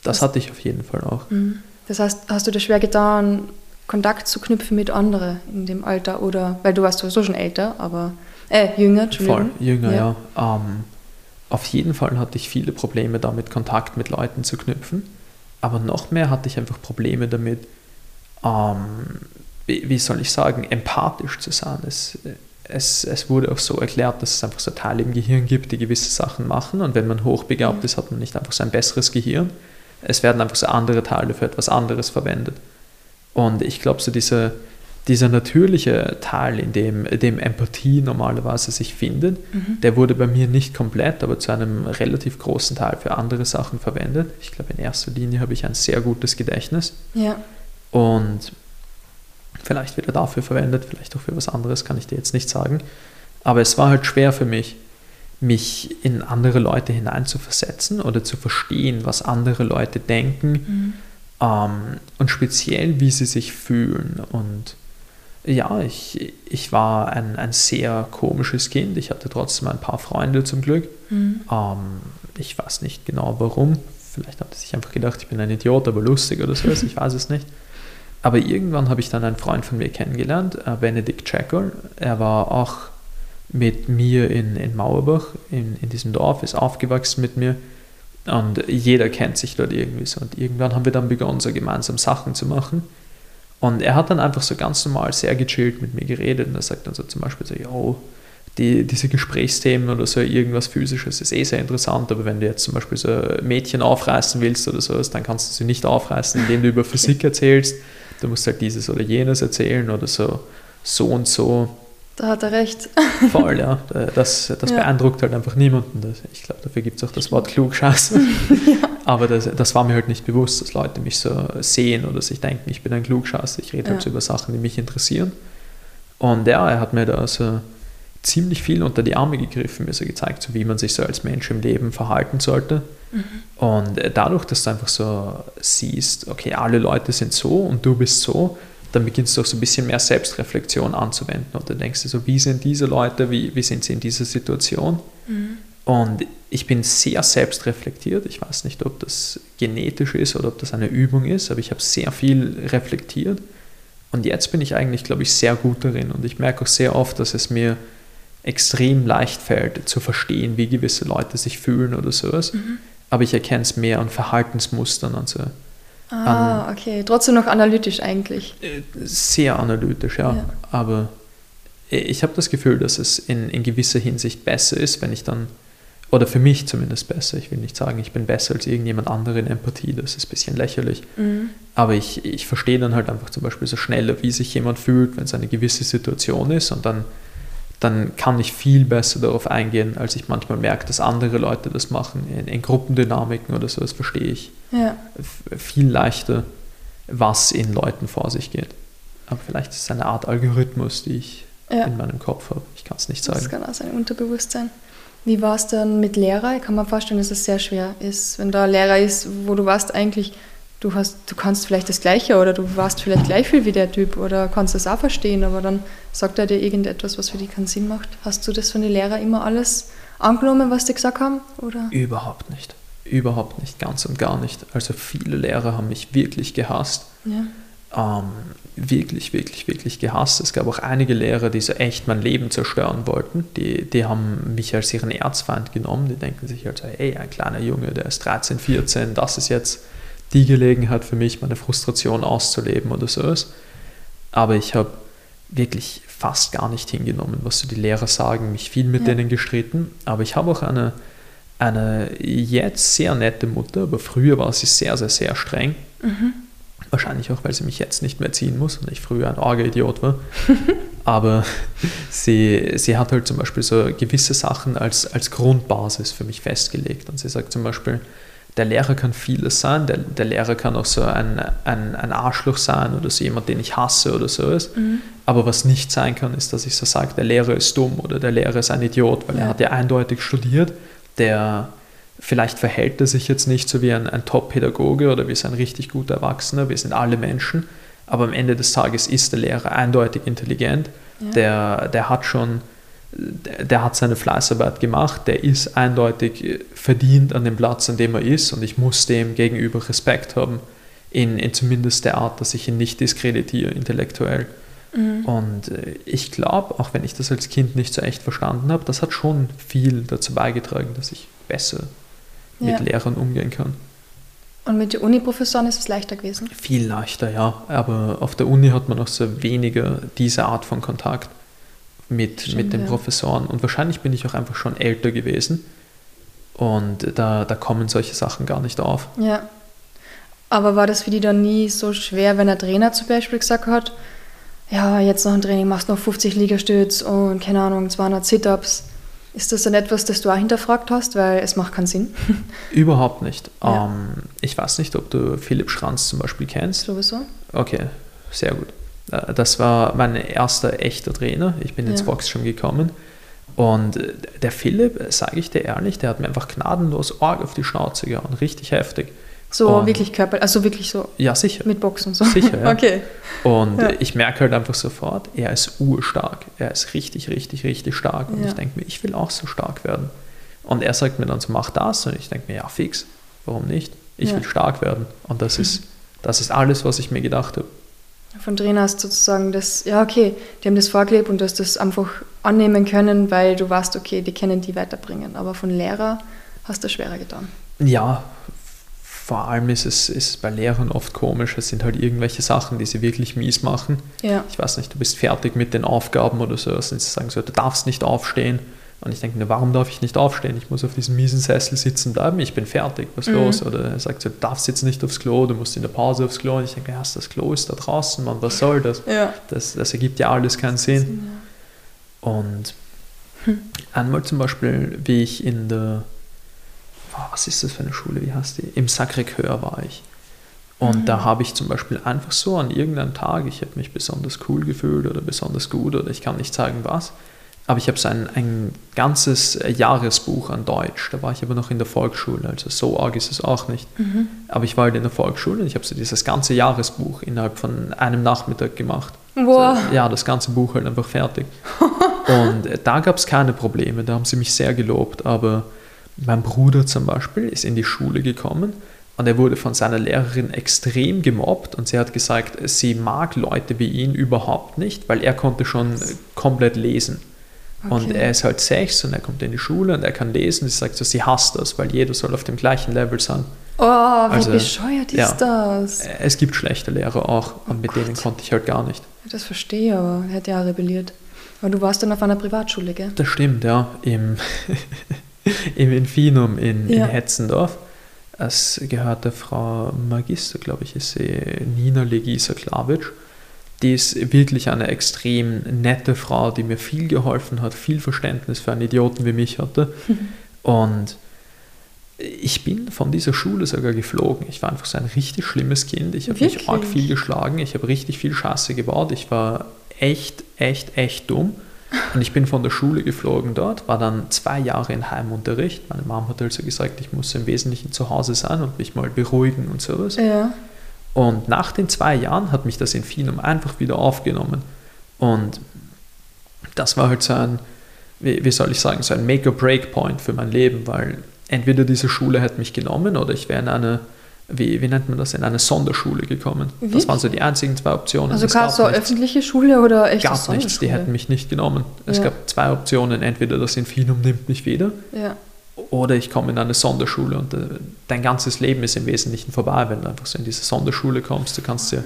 Das, das hatte ich auf jeden Fall auch. Mhm. Das heißt, hast du dir schwer getan, Kontakt zu knüpfen mit anderen in dem Alter oder, weil du warst sowieso schon älter, aber, äh, jünger, Entschuldigung. Voll, jünger, ja. ja. Ähm, auf jeden Fall hatte ich viele Probleme damit, Kontakt mit Leuten zu knüpfen aber noch mehr hatte ich einfach Probleme damit, ähm, wie, wie, soll ich sagen, empathisch zu sein. Es, es, es wurde auch so erklärt, dass es einfach so Teile im Gehirn gibt, die gewisse Sachen machen und wenn man hochbegabt ist, hat man nicht einfach so ein besseres Gehirn. Es werden einfach so andere Teile für etwas anderes verwendet. Und ich glaube, so diese, dieser natürliche Teil, in dem, in dem Empathie normalerweise sich findet, mhm. der wurde bei mir nicht komplett, aber zu einem relativ großen Teil für andere Sachen verwendet. Ich glaube, in erster Linie habe ich ein sehr gutes Gedächtnis. Ja. Und vielleicht wird er dafür verwendet, vielleicht auch für was anderes, kann ich dir jetzt nicht sagen. Aber es war halt schwer für mich, mich in andere Leute hineinzuversetzen oder zu verstehen, was andere Leute denken mhm. ähm, und speziell, wie sie sich fühlen. Und ja, ich, ich war ein, ein sehr komisches Kind. Ich hatte trotzdem ein paar Freunde zum Glück. Mhm. Ähm, ich weiß nicht genau warum. Vielleicht hat er sich einfach gedacht, ich bin ein Idiot, aber lustig oder so. ich weiß es nicht. Aber irgendwann habe ich dann einen Freund von mir kennengelernt, äh, Benedikt Checker. Er war auch mit mir in, in Mauerbach, in, in diesem Dorf, ist aufgewachsen mit mir. Und jeder kennt sich dort irgendwie so. Und irgendwann haben wir dann begonnen, so gemeinsam Sachen zu machen. Und er hat dann einfach so ganz normal sehr gechillt mit mir geredet und er sagt dann so zum Beispiel so, yo, die, diese Gesprächsthemen oder so irgendwas Physisches ist eh sehr interessant, aber wenn du jetzt zum Beispiel so Mädchen aufreißen willst oder sowas, dann kannst du sie nicht aufreißen, indem du über Physik erzählst. Du musst halt dieses oder jenes erzählen oder so, so und so. Da hat er recht. Voll, ja. Das, das ja. beeindruckt halt einfach niemanden. Ich glaube, dafür gibt es auch das Wort Klugscheißer. ja. Aber das, das war mir halt nicht bewusst, dass Leute mich so sehen oder sich denken, ich bin ein Klugscheißer. Ich rede halt ja. halt so über Sachen, die mich interessieren. Und ja, er hat mir da so ziemlich viel unter die Arme gegriffen, mir so gezeigt, so wie man sich so als Mensch im Leben verhalten sollte. Mhm. Und dadurch, dass du einfach so siehst, okay, alle Leute sind so und du bist so, dann beginnst du auch so ein bisschen mehr Selbstreflexion anzuwenden und dann denkst du so, wie sind diese Leute, wie, wie sind sie in dieser Situation? Mhm. Und ich bin sehr selbstreflektiert. Ich weiß nicht, ob das genetisch ist oder ob das eine Übung ist, aber ich habe sehr viel reflektiert. Und jetzt bin ich eigentlich, glaube ich, sehr gut darin. Und ich merke auch sehr oft, dass es mir extrem leicht fällt, zu verstehen, wie gewisse Leute sich fühlen oder sowas. Mhm. Aber ich erkenne es mehr an Verhaltensmustern und so. Ah, an, okay. Trotzdem noch analytisch eigentlich. Äh, sehr analytisch, ja. ja. Aber ich habe das Gefühl, dass es in, in gewisser Hinsicht besser ist, wenn ich dann oder für mich zumindest besser. Ich will nicht sagen, ich bin besser als irgendjemand andere in Empathie, das ist ein bisschen lächerlich. Mhm. Aber ich, ich verstehe dann halt einfach zum Beispiel so schneller, wie sich jemand fühlt, wenn es eine gewisse Situation ist und dann, dann kann ich viel besser darauf eingehen, als ich manchmal merke, dass andere Leute das machen. In, in Gruppendynamiken oder so, das verstehe ich ja. viel leichter, was in Leuten vor sich geht. Aber vielleicht ist es eine Art Algorithmus, die ich ja. in meinem Kopf habe. Ich kann es nicht sagen. Das kann auch sein Unterbewusstsein. Wie war es dann mit Lehrer? Ich kann mir vorstellen, dass es sehr schwer ist, wenn da ein Lehrer ist, wo du warst eigentlich, du, hast, du kannst vielleicht das Gleiche oder du warst vielleicht gleich viel wie der Typ oder kannst das auch verstehen, aber dann sagt er dir irgendetwas, was für dich keinen Sinn macht. Hast du das von den Lehrern immer alles angenommen, was die gesagt haben? Oder? Überhaupt nicht. Überhaupt nicht, ganz und gar nicht. Also viele Lehrer haben mich wirklich gehasst. Ja ähm, wirklich, wirklich, wirklich gehasst. Es gab auch einige Lehrer, die so echt mein Leben zerstören wollten. Die, die haben mich als ihren Erzfeind genommen. Die denken sich halt so, hey, ein kleiner Junge, der ist 13, 14, das ist jetzt die Gelegenheit für mich, meine Frustration auszuleben oder sowas. Aber ich habe wirklich fast gar nicht hingenommen, was so die Lehrer sagen, mich viel mit ja. denen gestritten. Aber ich habe auch eine, eine jetzt sehr nette Mutter, aber früher war sie sehr, sehr, sehr streng. Mhm. Wahrscheinlich auch, weil sie mich jetzt nicht mehr ziehen muss und ich früher ein Orge-Idiot war. Aber sie, sie hat halt zum Beispiel so gewisse Sachen als, als Grundbasis für mich festgelegt. Und sie sagt zum Beispiel, der Lehrer kann vieles sein, der, der Lehrer kann auch so ein, ein, ein Arschloch sein oder so jemand, den ich hasse oder sowas. Mhm. Aber was nicht sein kann, ist, dass ich so sage, der Lehrer ist dumm oder der Lehrer ist ein Idiot, weil ja. er hat ja eindeutig studiert. Der, Vielleicht verhält er sich jetzt nicht so wie ein, ein Top-Pädagoge oder wie so ein richtig guter Erwachsener. Wir sind alle Menschen. Aber am Ende des Tages ist der Lehrer eindeutig intelligent. Ja. Der, der hat schon, der, hat seine Fleißarbeit gemacht. Der ist eindeutig verdient an dem Platz, an dem er ist. Und ich muss dem gegenüber Respekt haben. In, in zumindest der Art, dass ich ihn nicht diskreditiere intellektuell. Mhm. Und äh, ich glaube, auch wenn ich das als Kind nicht so echt verstanden habe, das hat schon viel dazu beigetragen, dass ich besser mit ja. Lehrern umgehen kann. Und mit den Uni-Professoren ist es leichter gewesen? Viel leichter, ja. Aber auf der Uni hat man auch so weniger diese Art von Kontakt mit, Stimmt, mit den ja. Professoren. Und wahrscheinlich bin ich auch einfach schon älter gewesen. Und da, da kommen solche Sachen gar nicht auf. Ja. Aber war das für die dann nie so schwer, wenn der Trainer zum Beispiel gesagt hat, ja, jetzt noch ein Training, machst noch 50 Liegestütz und keine Ahnung, 200 Sit-Ups. Ist das dann etwas, das du auch hinterfragt hast, weil es macht keinen Sinn? Überhaupt nicht. Ja. Ähm, ich weiß nicht, ob du Philipp Schranz zum Beispiel kennst. Sowieso. Okay, sehr gut. Äh, das war mein erster echter Trainer. Ich bin ja. ins Box schon gekommen. Und äh, der Philipp, sage ich dir ehrlich, der hat mir einfach gnadenlos arg auf die Schnauze gehauen. Richtig heftig. So und wirklich Körper, also wirklich so. Ja, sicher. Mit Boxen so. Sicher, ja. okay. Und ja. ich merke halt einfach sofort, er ist urstark. Er ist richtig, richtig, richtig stark. Und ja. ich denke mir, ich will auch so stark werden. Und er sagt mir dann so, mach das. Und ich denke mir, ja, fix. Warum nicht? Ich will stark werden. Und das ist, das ist alles, was ich mir gedacht habe. Von Trainer hast du sozusagen das, ja, okay, die haben das vorgelebt und du hast das einfach annehmen können, weil du weißt, okay, die können die weiterbringen. Aber von Lehrer hast du schwerer getan. Ja, vor allem ist es ist bei Lehrern oft komisch, es sind halt irgendwelche Sachen, die sie wirklich mies machen. Ja. Ich weiß nicht, du bist fertig mit den Aufgaben oder so, und sie sagen so, du darfst nicht aufstehen. Und ich denke, warum darf ich nicht aufstehen? Ich muss auf diesem miesen Sessel sitzen bleiben, ich bin fertig, was mhm. los? Oder er sagt so, du darfst jetzt nicht aufs Klo, du musst in der Pause aufs Klo. Und ich denke, ja, das Klo ist da draußen, Mann, was soll das? Ja. Das, das ergibt ja alles keinen Sinn. Und hm. einmal zum Beispiel, wie ich in der oh, was ist das für eine Schule, wie heißt die? Im Sacré-Cœur war ich. Und mhm. da habe ich zum Beispiel einfach so an irgendeinem Tag, ich habe mich besonders cool gefühlt oder besonders gut oder ich kann nicht sagen was, Aber ich habe so ein, ein ganzes Jahresbuch an Deutsch. Da war ich aber noch in der Volksschule, also so arg ist es auch nicht. Mhm. Aber ich war halt in der Volksschule und ich habe so dieses ganze Jahresbuch innerhalb von einem Nachmittag gemacht. Boah. So, ja, das ganze Buch halt einfach fertig. und äh, da gab es keine Probleme, da haben sie mich sehr gelobt. Aber mein Bruder zum Beispiel ist in die Schule gekommen und er wurde von seiner Lehrerin extrem gemobbt und sie hat gesagt, sie mag Leute wie ihn überhaupt nicht, weil er konnte schon komplett lesen. Und Okay. er ist halt sechs und er kommt in die Schule und er kann lesen. Sie sagt so, sie hasst das, weil jeder soll auf dem gleichen Level sein. Oh, wie Also, bescheuert ist ja. das? Es gibt schlechte Lehrer auch und mit Oh Gott. denen konnte ich halt gar nicht. Das verstehe ich, aber er hat ja rebelliert. Aber du warst dann auf einer Privatschule, gell? Das stimmt, ja. Im, im Infinum in, Ja. in Hetzendorf. Es gehört der Frau Magister, glaube ich, ist sie Nina Legisa Klavic. Die ist wirklich eine extrem nette Frau, die mir viel geholfen hat, viel Verständnis für einen Idioten wie mich hatte. Und ich bin von dieser Schule sogar geflogen. Ich war einfach so ein richtig schlimmes Kind. Ich habe mich arg viel geschlagen. Ich habe richtig viel Scheiße gebaut. Ich war echt, echt, echt dumm. Und ich bin von der Schule geflogen dort, war dann zwei Jahre in Heimunterricht. Meine Mom hat also gesagt, ich muss im Wesentlichen zu Hause sein und mich mal beruhigen und sowas. Ja. Und nach den zwei Jahren hat mich das Infinum einfach wieder aufgenommen. Und das war halt so ein, wie, wie soll ich sagen, so ein Make-or-Break-Point für mein Leben, weil entweder diese Schule hätte mich genommen oder ich wäre in eine, wie, wie nennt man das, in eine Sonderschule gekommen. Das waren so die einzigen zwei Optionen. Also gab so nichts. öffentliche Schule oder echt Gab nichts, die hätten mich nicht genommen. Es Ja. gab zwei Optionen, entweder das Infinum nimmt mich wieder Ja. oder ich komme in eine Sonderschule und äh, dein ganzes Leben ist im Wesentlichen vorbei, wenn du einfach so in diese Sonderschule kommst. Du kannst ja,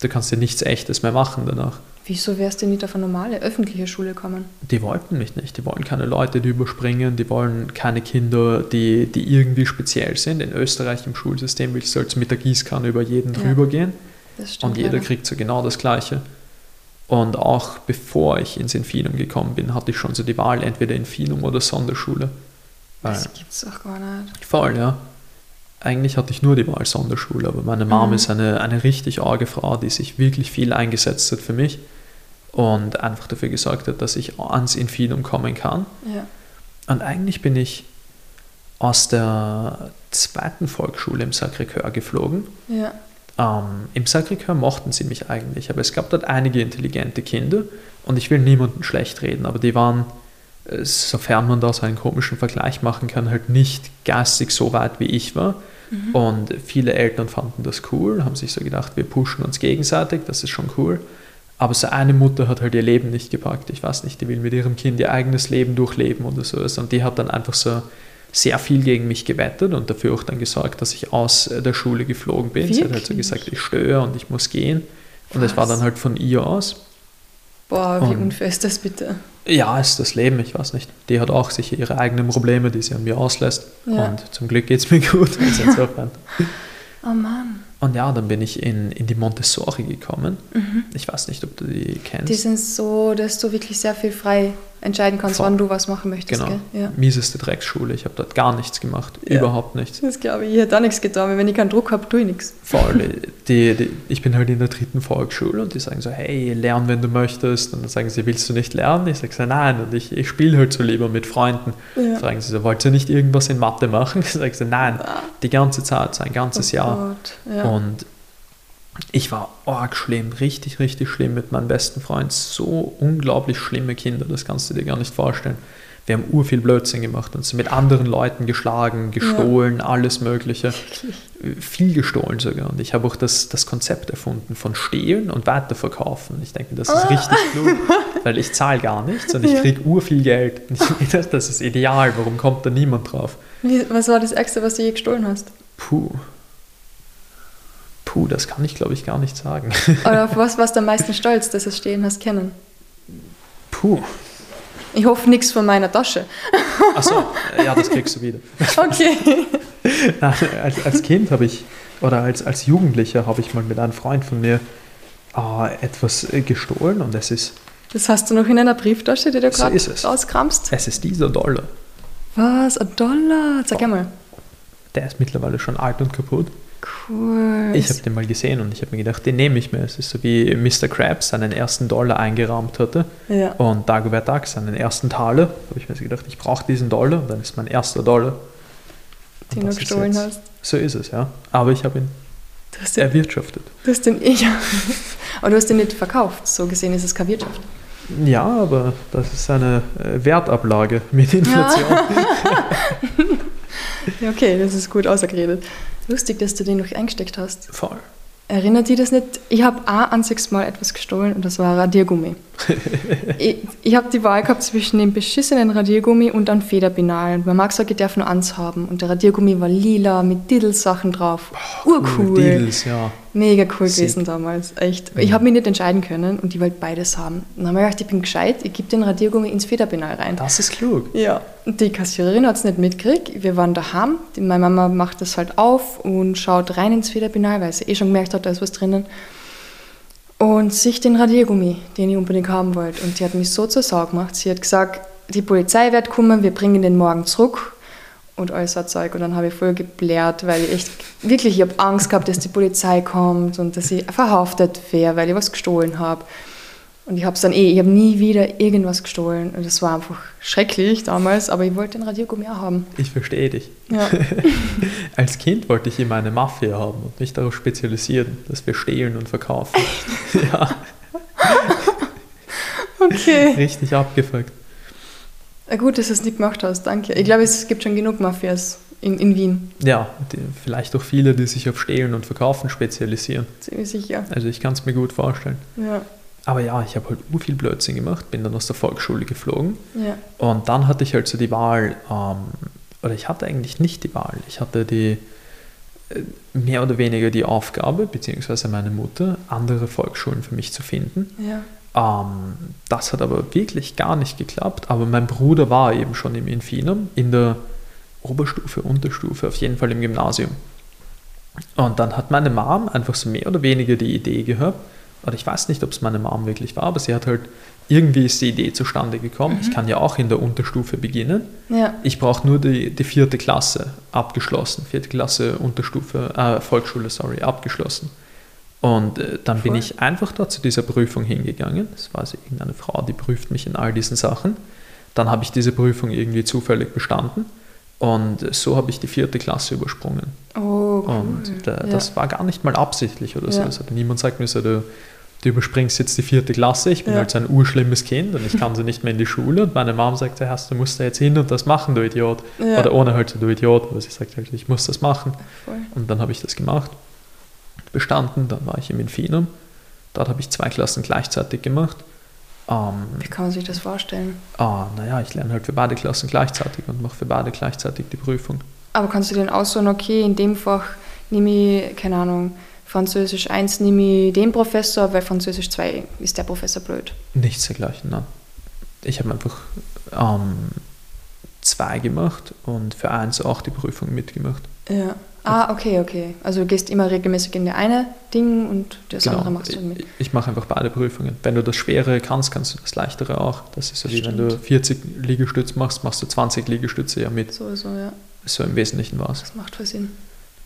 du kannst ja nichts Echtes mehr machen danach. Wieso wärst du nicht auf eine normale öffentliche Schule kommen? Die wollten mich nicht. Die wollen keine Leute, die überspringen. Die wollen keine Kinder, die, die irgendwie speziell sind. In Österreich im Schulsystem willst du als mit der Gießkanne über jeden Ja. drüber gehen. Das stimmt. Und jeder leider. kriegt so genau das Gleiche. Und auch bevor ich ins Infinum gekommen bin, hatte ich schon so die Wahl, entweder Infinum oder Sonderschule. Weil, Das gibt's auch gar nicht. voll, ja. Eigentlich hatte ich nur die Wahl Sonderschule, aber meine Mom Mhm. ist eine, eine richtig arge Frau, die sich wirklich viel eingesetzt hat für mich und einfach dafür gesorgt hat, dass ich ans Infinum kommen kann. Ja. Und eigentlich bin ich aus der zweiten Volksschule im Sacré-Cœur geflogen. Ja. Ähm, Im Sacré-Cœur mochten sie mich eigentlich, aber es gab dort einige intelligente Kinder und ich will niemanden schlecht reden, aber die waren, äh, sofern man da so einen komischen Vergleich machen kann, halt nicht geistig so weit wie ich war. Und viele Eltern fanden das cool, haben sich so gedacht, wir pushen uns gegenseitig, das ist schon cool. Aber so eine Mutter hat halt ihr Leben nicht gepackt. Ich weiß nicht, die will mit ihrem Kind ihr eigenes Leben durchleben oder sowas. Und die hat dann einfach so sehr viel gegen mich gewettet und dafür auch dann gesorgt, dass ich aus der Schule geflogen bin. Sie hat halt so Wirklich? gesagt, ich störe und ich muss gehen. Und es war Was? dann halt von ihr aus. Boah, wie Und- unfair ist das bitte? Ja, ist das Leben, ich weiß nicht. Die hat auch sicher ihre eigenen Probleme, die sie an mir auslässt. Ja. Und zum Glück geht es mir gut. Also insofern. Oh Mann. Und ja, dann bin ich in, in die Montessori gekommen. Ich weiß nicht, ob du die kennst. Mhm. Die sind so, dass du wirklich sehr viel frei entscheiden kannst, Voll. wann du was machen möchtest. genau. Ja. Mieseste Drecksschule. Ich habe dort gar nichts gemacht. Ja. Überhaupt nichts. Das glaube ich, ich hätte auch nichts getan, wenn ich keinen Druck habe, tue ich nichts. Voll. Die, die, ich bin halt in der dritten Volksschule und die sagen so, hey, lern, wenn du möchtest. Und dann sagen sie, willst du nicht lernen? Ich sage so, nein. Und ich, ich spiele halt so lieber mit Freunden. Ja. Fragen sie so, wollt ihr nicht irgendwas in Mathe machen? Ich sage so, nein. Die ganze Zeit, so ein ganzes Oh Jahr. Ja. Und ich war arg schlimm, richtig, richtig schlimm mit meinem besten Freund. So unglaublich schlimme Kinder, das kannst du dir gar nicht vorstellen. Wir haben ur viel Blödsinn gemacht, uns mit anderen Leuten geschlagen, gestohlen, alles Mögliche. Viel gestohlen sogar. Und ich habe auch das, das Konzept erfunden von Stehlen und Weiterverkaufen. Ich denke, das ist richtig klug, weil ich zahle gar nichts und ich. Ja. kriege ur viel Geld. Und ich das- das ist ideal, warum kommt da niemand drauf? Wie, was war das Ärgste, was du je gestohlen hast? Puh. Puh, das kann ich glaube ich gar nicht sagen. Oder auf was warst du am meisten stolz, dass du es stehen hast kennen? Puh. Ich hoffe nichts von meiner Tasche. Achso, ja, das kriegst du wieder. Okay. Nein, als, als Kind habe ich, oder als, als Jugendlicher habe ich mal mit einem Freund von mir äh, etwas äh, gestohlen und es ist, Das hast du noch in einer Brieftasche, die du gerade ist es. rauskramst? es ist dieser Dollar. Was? Ein Dollar? Sag einmal. Der ist mittlerweile schon alt und kaputt. Cool. Ich habe den mal gesehen und ich habe mir gedacht, den nehme ich mir. Es ist so wie Mr. Krabs seinen ersten Dollar eingerahmt hatte ja. und Dagobert Duck seinen ersten Taler. Da habe ich mir so gedacht, ich brauche diesen Dollar und dann ist mein erster Dollar. Den du gestohlen jetzt- hast. So ist es, ja. Aber ich habe ihn den, erwirtschaftet. du hast den ich. Aber du hast den nicht verkauft. So gesehen ist es keine Wirtschaft. Ja, aber das ist eine äh, Wertablage mit Inflation. Ja, okay, das ist gut ausgeredet. Lustig, dass du den noch eingesteckt hast. Voll. Erinnert dich das nicht? Ich habe ein einziges Mal etwas gestohlen und das war ein Radiergummi. ich ich habe die Wahl gehabt zwischen dem beschissenen Radiergummi und einem Federbinal. Und man mag gesagt, ich darf nur eins haben. Und der Radiergummi war lila mit Diddle-Sachen drauf. Urcool. Deals, ja. Mega cool Sick. gewesen damals. Echt. Ich habe mich nicht entscheiden können und ich wollte beides haben. Dann habe ich gedacht, ich bin gescheit, ich gebe den Radiergummi ins Federbinal rein. Das ist klug. Ja, und die Kassiererin hat es nicht mitgekriegt. Wir waren daheim. Die- Meine Mama macht das halt auf und schaut rein ins Federbinal, weil sie eh schon gemerkt hat, da ist was drinnen. Und sich den Radiergummi, den ich unbedingt haben wollte. Und die hat mich so zur Sau gemacht. Sie hat gesagt, die Polizei wird kommen, wir bringen den morgen zurück. Und all so Zeug. Und dann habe ich voll geblärt, weil ich echt, wirklich, ich habe Angst gehabt, dass die Polizei kommt und dass ich verhaftet wäre, weil ich was gestohlen habe. Und ich habe es dann eh, ich habe nie wieder irgendwas gestohlen. Und das war einfach schrecklich damals, aber ich wollte den Radiergummi auch haben. Ich verstehe dich. Ja. Als Kind wollte ich immer eine Mafia haben und mich darauf spezialisieren, dass wir stehlen und verkaufen. ja, Okay. richtig abgefuckt. Gut, dass du es nicht gemacht hast, danke. Ich glaube, es gibt schon genug Mafias in, in Wien, Ja, die, vielleicht auch viele, die sich auf Stehlen und Verkaufen spezialisieren. ziemlich sicher. Also ich kann es mir gut vorstellen. Ja, Aber ja, ich habe halt ur viel Blödsinn gemacht, bin dann aus der Volksschule geflogen ja. und dann hatte ich halt so die Wahl, ähm, oder ich hatte eigentlich nicht die Wahl, ich hatte die äh, mehr oder weniger die Aufgabe, beziehungsweise meine Mutter, andere Volksschulen für mich zu finden. ja. Ähm, das hat aber wirklich gar nicht geklappt. Aber mein Bruder war eben schon im Infinum, in der Oberstufe, Unterstufe, auf jeden Fall im Gymnasium. Und dann hat meine Mom einfach so mehr oder weniger die Idee gehabt, oder ich weiß nicht, ob es meine Mom wirklich war, aber sie hat halt, irgendwie ist die Idee zustande gekommen, ich kann ja auch in der Unterstufe beginnen. Ja, Ich brauche nur die, die vierte Klasse abgeschlossen, vierte Klasse Unterstufe, äh, Volksschule, sorry, abgeschlossen. Und äh, dann bin Voll. ich einfach dort zu dieser Prüfung hingegangen. Das war also irgendeine Frau, die prüft mich in all diesen Sachen. Dann habe ich diese Prüfung irgendwie zufällig bestanden und so habe ich die vierte Klasse übersprungen. oh, cool. Und äh, ja. das war gar nicht mal absichtlich oder so. Ja. Also niemand sagt mir so, du, du überspringst jetzt die vierte Klasse, ich bin Ja. halt so ein urschlimmes Kind und ich kann so nicht mehr in die Schule. Und meine Mom sagt, ja, du musst da jetzt hin und das machen, du Idiot. Oder ohne halt so, du Idiot, aber sie sagt halt, ich muss das machen. Voll. Und dann habe ich das gemacht, bestanden, dann war ich im Infinum. Dort habe ich zwei Klassen gleichzeitig gemacht. Ähm, Wie kann man sich das vorstellen? ah, naja, ich lerne halt für beide Klassen gleichzeitig und mache für beide gleichzeitig die Prüfung. Aber kannst du denn aussuchen, okay, in dem Fach nehme ich, keine Ahnung, Französisch 1 nehme ich den Professor, weil Französisch 2 ist der Professor blöd. Nichts dergleichen, nein. Ich habe einfach ähm, zwei gemacht und für eins auch die Prüfung mitgemacht. Ja. Ah, okay, okay. Also du gehst immer regelmäßig in der eine Ding und das Genau. andere machst du mit. Ich, ich mache einfach beide Prüfungen. Wenn du das Schwere kannst, kannst du das Leichtere auch. Das ist so wie wenn Stimmt. du 40 Liegestütze machst, machst du 20 Liegestütze ja mit. So, so, ja. So im Wesentlichen war es. Das macht voll Sinn.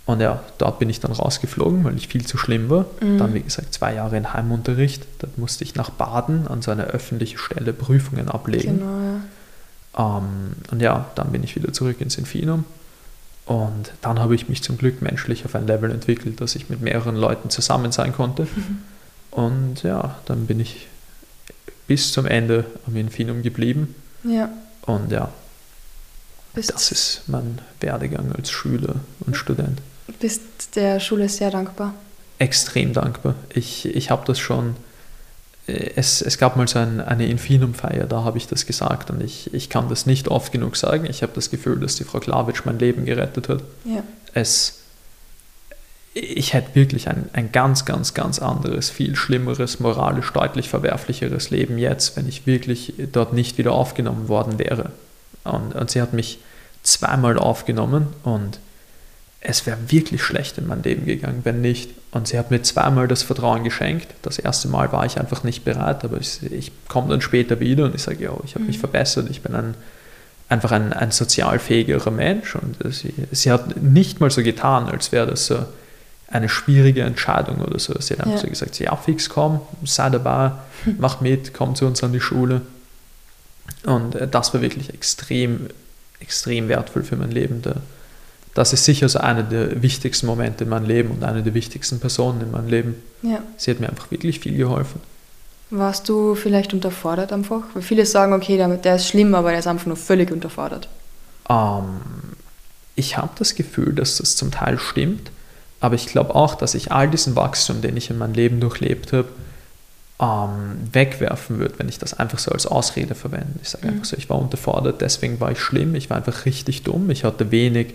Und ja, dort bin ich dann rausgeflogen, weil ich viel zu schlimm war. Mhm. Dann, wie gesagt, zwei Jahre in Heimunterricht. Da musste ich nach Baden an so einer öffentlichen Stelle Prüfungen ablegen. Genau, ja. Ähm, und ja, dann bin ich wieder zurück ins Infinum. Und dann habe ich mich zum Glück menschlich auf ein Level entwickelt, dass ich mit mehreren Leuten zusammen sein konnte. Und ja, dann bin ich bis zum Ende am Infinum geblieben. Ja. Und ja, Bist, das ist mein Werdegang als Schüler und Student. bist der Schule sehr dankbar. Extrem dankbar. Ich, ich habe das schon, es, es gab mal so ein, eine Infinum-Feier, da habe ich das gesagt und ich, ich kann das nicht oft genug sagen. Ich habe das Gefühl, dass die Frau Klawitsch mein Leben gerettet hat. Ja. Es, ich hätte wirklich ein, ein ganz, ganz, ganz anderes, viel schlimmeres, moralisch deutlich verwerflicheres Leben jetzt, wenn ich wirklich dort nicht wieder aufgenommen worden wäre. Und, und sie hat mich zweimal aufgenommen und es wäre wirklich schlecht in mein Leben gegangen, wenn nicht. Und sie hat mir zweimal das Vertrauen geschenkt. Das erste Mal war ich einfach nicht bereit, aber ich, ich komme dann später wieder und ich sage, ja, ich habe mich Mhm. verbessert, ich bin ein, einfach ein, ein sozial fähigerer Mensch. Und sie, sie hat nicht mal so getan, als wäre das so eine schwierige Entscheidung oder so. Sie hat einfach Ja. so gesagt, ja fix, komm, sei dabei, mach mit, komm zu uns an die Schule. Und äh, das war wirklich extrem, extrem wertvoll für mein Leben. Da- Das ist sicher so einer der wichtigsten Momente in meinem Leben und eine der wichtigsten Personen in meinem Leben. Ja. Sie hat mir einfach wirklich viel geholfen. Warst du vielleicht unterfordert einfach? Weil viele sagen, okay, der, der ist schlimm, aber der ist einfach nur völlig unterfordert. Ähm, ich habe das Gefühl, dass das zum Teil stimmt, aber ich glaube auch, dass ich all diesen Wachstum, den ich in meinem Leben durchlebt habe, ähm, wegwerfen würde, wenn ich das einfach so als Ausrede verwende. Ich sage Mhm. einfach so, ich war unterfordert, deswegen war ich schlimm, ich war einfach richtig dumm, ich hatte wenig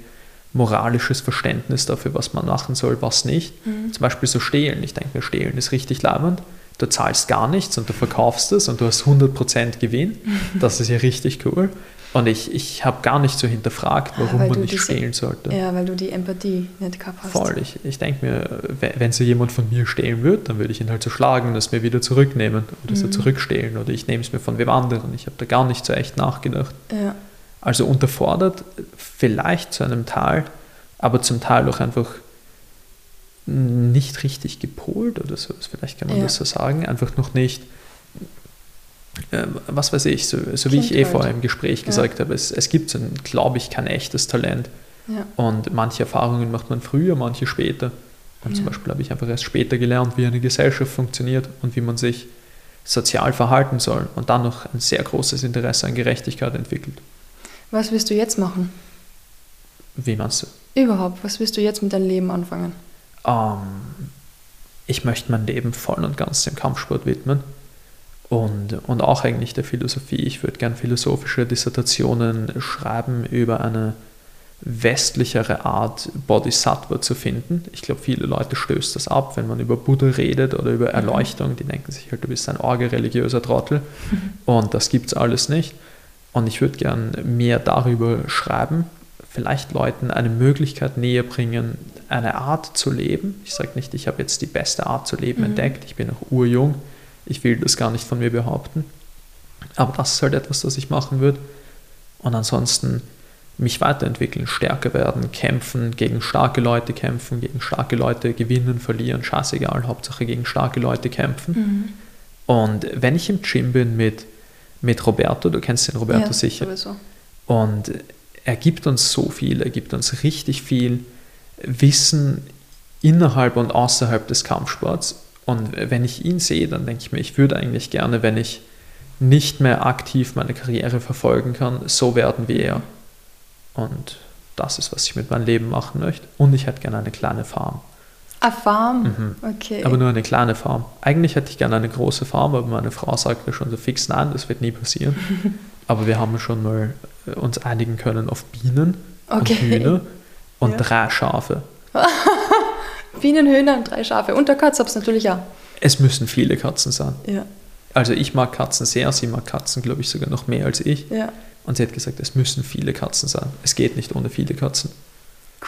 moralisches Verständnis dafür, was man machen soll, was nicht. Zum Beispiel so stehlen. Ich denke mir, stehlen ist richtig leibend. Du zahlst gar nichts und du verkaufst es und du hast 100% Gewinn. Das ist ja richtig cool. Und ich, ich habe gar nicht so hinterfragt, warum weil man nicht diese- stehlen sollte. Ja, weil du die Empathie nicht gehabt hast. Voll. Ich, ich denke mir, we- wenn so jemand von mir stehlen würde, dann würde ich ihn halt so schlagen und es mir wieder zurücknehmen oder so Mhm. zurückstehlen oder ich nehme es mir von wem anderen. Ich habe da gar nicht so echt nachgedacht. Ja. Also unterfordert, vielleicht zu einem Teil, aber zum Teil auch einfach nicht richtig gepolt oder so. Vielleicht kann man Ja. das so sagen. Einfach noch nicht, äh, was weiß ich, so, so wie ich eh vorher im Gespräch Ja. gesagt habe, es, es gibt, so glaube ich, kein echtes Talent. Ja. Und manche Erfahrungen macht man früher, manche später. Und zum. Beispiel habe ich einfach erst später gelernt, wie eine Gesellschaft funktioniert und wie man sich sozial verhalten soll und dann noch ein sehr großes Interesse an Gerechtigkeit entwickelt. Was willst du jetzt machen? Wie meinst du? Überhaupt, was willst du jetzt mit deinem Leben anfangen? Ähm, ich möchte mein Leben voll und ganz dem Kampfsport widmen und, und auch eigentlich der Philosophie. Ich würde gern philosophische Dissertationen schreiben über eine westlichere Art, Bodhisattva zu finden. Ich glaube, viele Leute stößt das ab, wenn man über Buddha redet oder über Erleuchtung. Die denken sich halt, du bist ein orge religiöser Trottel und das gibt es alles nicht. Und ich würde gern mehr darüber schreiben, vielleicht Leuten eine Möglichkeit näher bringen, eine Art zu leben. Ich sage nicht, ich habe jetzt die beste Art zu leben Mhm. entdeckt, ich bin noch urjung, ich will das gar nicht von mir behaupten. Aber das ist halt etwas, das ich machen würde. Und ansonsten mich weiterentwickeln, stärker werden, kämpfen, gegen starke Leute kämpfen, gegen starke Leute gewinnen, verlieren, scheißegal, Hauptsache gegen starke Leute kämpfen. Und wenn ich im Gym bin mit, mit Roberto, du kennst den Roberto ja, sicher, Sowieso. und er gibt uns so viel, er gibt uns richtig viel Wissen innerhalb und außerhalb des Kampfsports. Und wenn ich ihn sehe, dann denke ich mir, ich würde eigentlich gerne, wenn ich nicht mehr aktiv meine Karriere verfolgen kann, so werden wie er. Und das ist, was ich mit meinem Leben machen möchte. Und ich hätte gerne eine kleine Farm. A Farm? Mhm. Okay. Aber nur eine kleine Farm. Eigentlich hätte ich gerne eine große Farm, aber meine Frau sagt mir schon so fix, nein, das wird nie passieren. aber wir haben schon mal äh, uns einigen können auf Bienen Okay. und Hühner und Ja. drei Schafe. Bienen, Hühner und drei Schafe. Und der Katz hab's natürlich auch. Es müssen viele Katzen sein. Ja. Also ich mag Katzen sehr, sie mag Katzen, glaube ich, sogar noch mehr als ich. Ja. Und sie hat gesagt, es müssen viele Katzen sein. Es geht nicht ohne viele Katzen.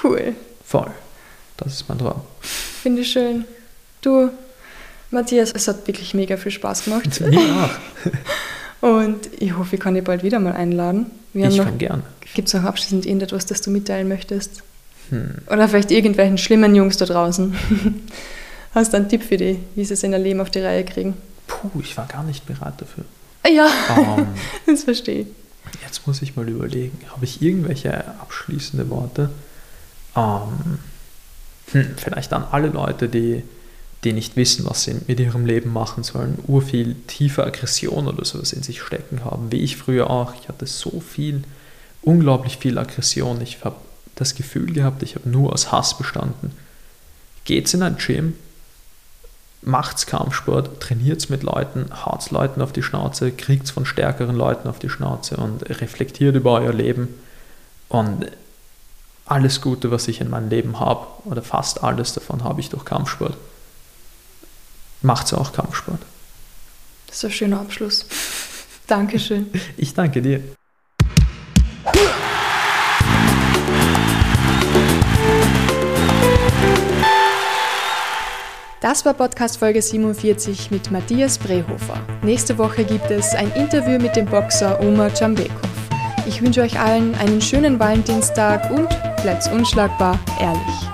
Cool. Voll. Das ist mein Traum. Finde ich schön. Du, Matthias, es hat wirklich mega viel Spaß gemacht. Mir auch. Und ich hoffe, ich kann dich bald wieder mal einladen. Wir Ich kann gerne. gibt es noch abschließend irgendetwas, das du mitteilen möchtest? Hm. Oder vielleicht irgendwelchen schlimmen Jungs da draußen. Hast du einen Tipp für die, wie sie es in ihr Leben auf die Reihe kriegen? Puh, ich war gar nicht bereit dafür. Ah, Ja, Ähm, das verstehe ich. Jetzt muss ich mal überlegen, habe ich irgendwelche abschließende Worte? Ähm, hm, vielleicht an alle Leute, die, die nicht wissen, was sie mit ihrem Leben machen sollen, urviel tiefe Aggression oder sowas in sich stecken haben, wie ich früher auch. Ich hatte so viel, unglaublich viel Aggression. Ich habe das Gefühl gehabt, ich habe nur aus Hass bestanden. Geht's in ein Gym, macht's Kampfsport, trainiert's mit Leuten, haut's Leuten auf die Schnauze, kriegt's von stärkeren Leuten auf die Schnauze und reflektiert über euer Leben. Und alles Gute, was ich in meinem Leben habe, oder fast alles davon habe ich durch Kampfsport. Macht's auch Kampfsport. Das ist ein schöner Abschluss. Dankeschön. Ich danke dir. Das war Podcast Folge 47 mit Matthias Brehofer. Nächste Woche gibt es ein Interview mit dem Boxer Omar Jambekov. Ich wünsche euch allen einen schönen Valentinstag und bleibt unschlagbar ehrlich.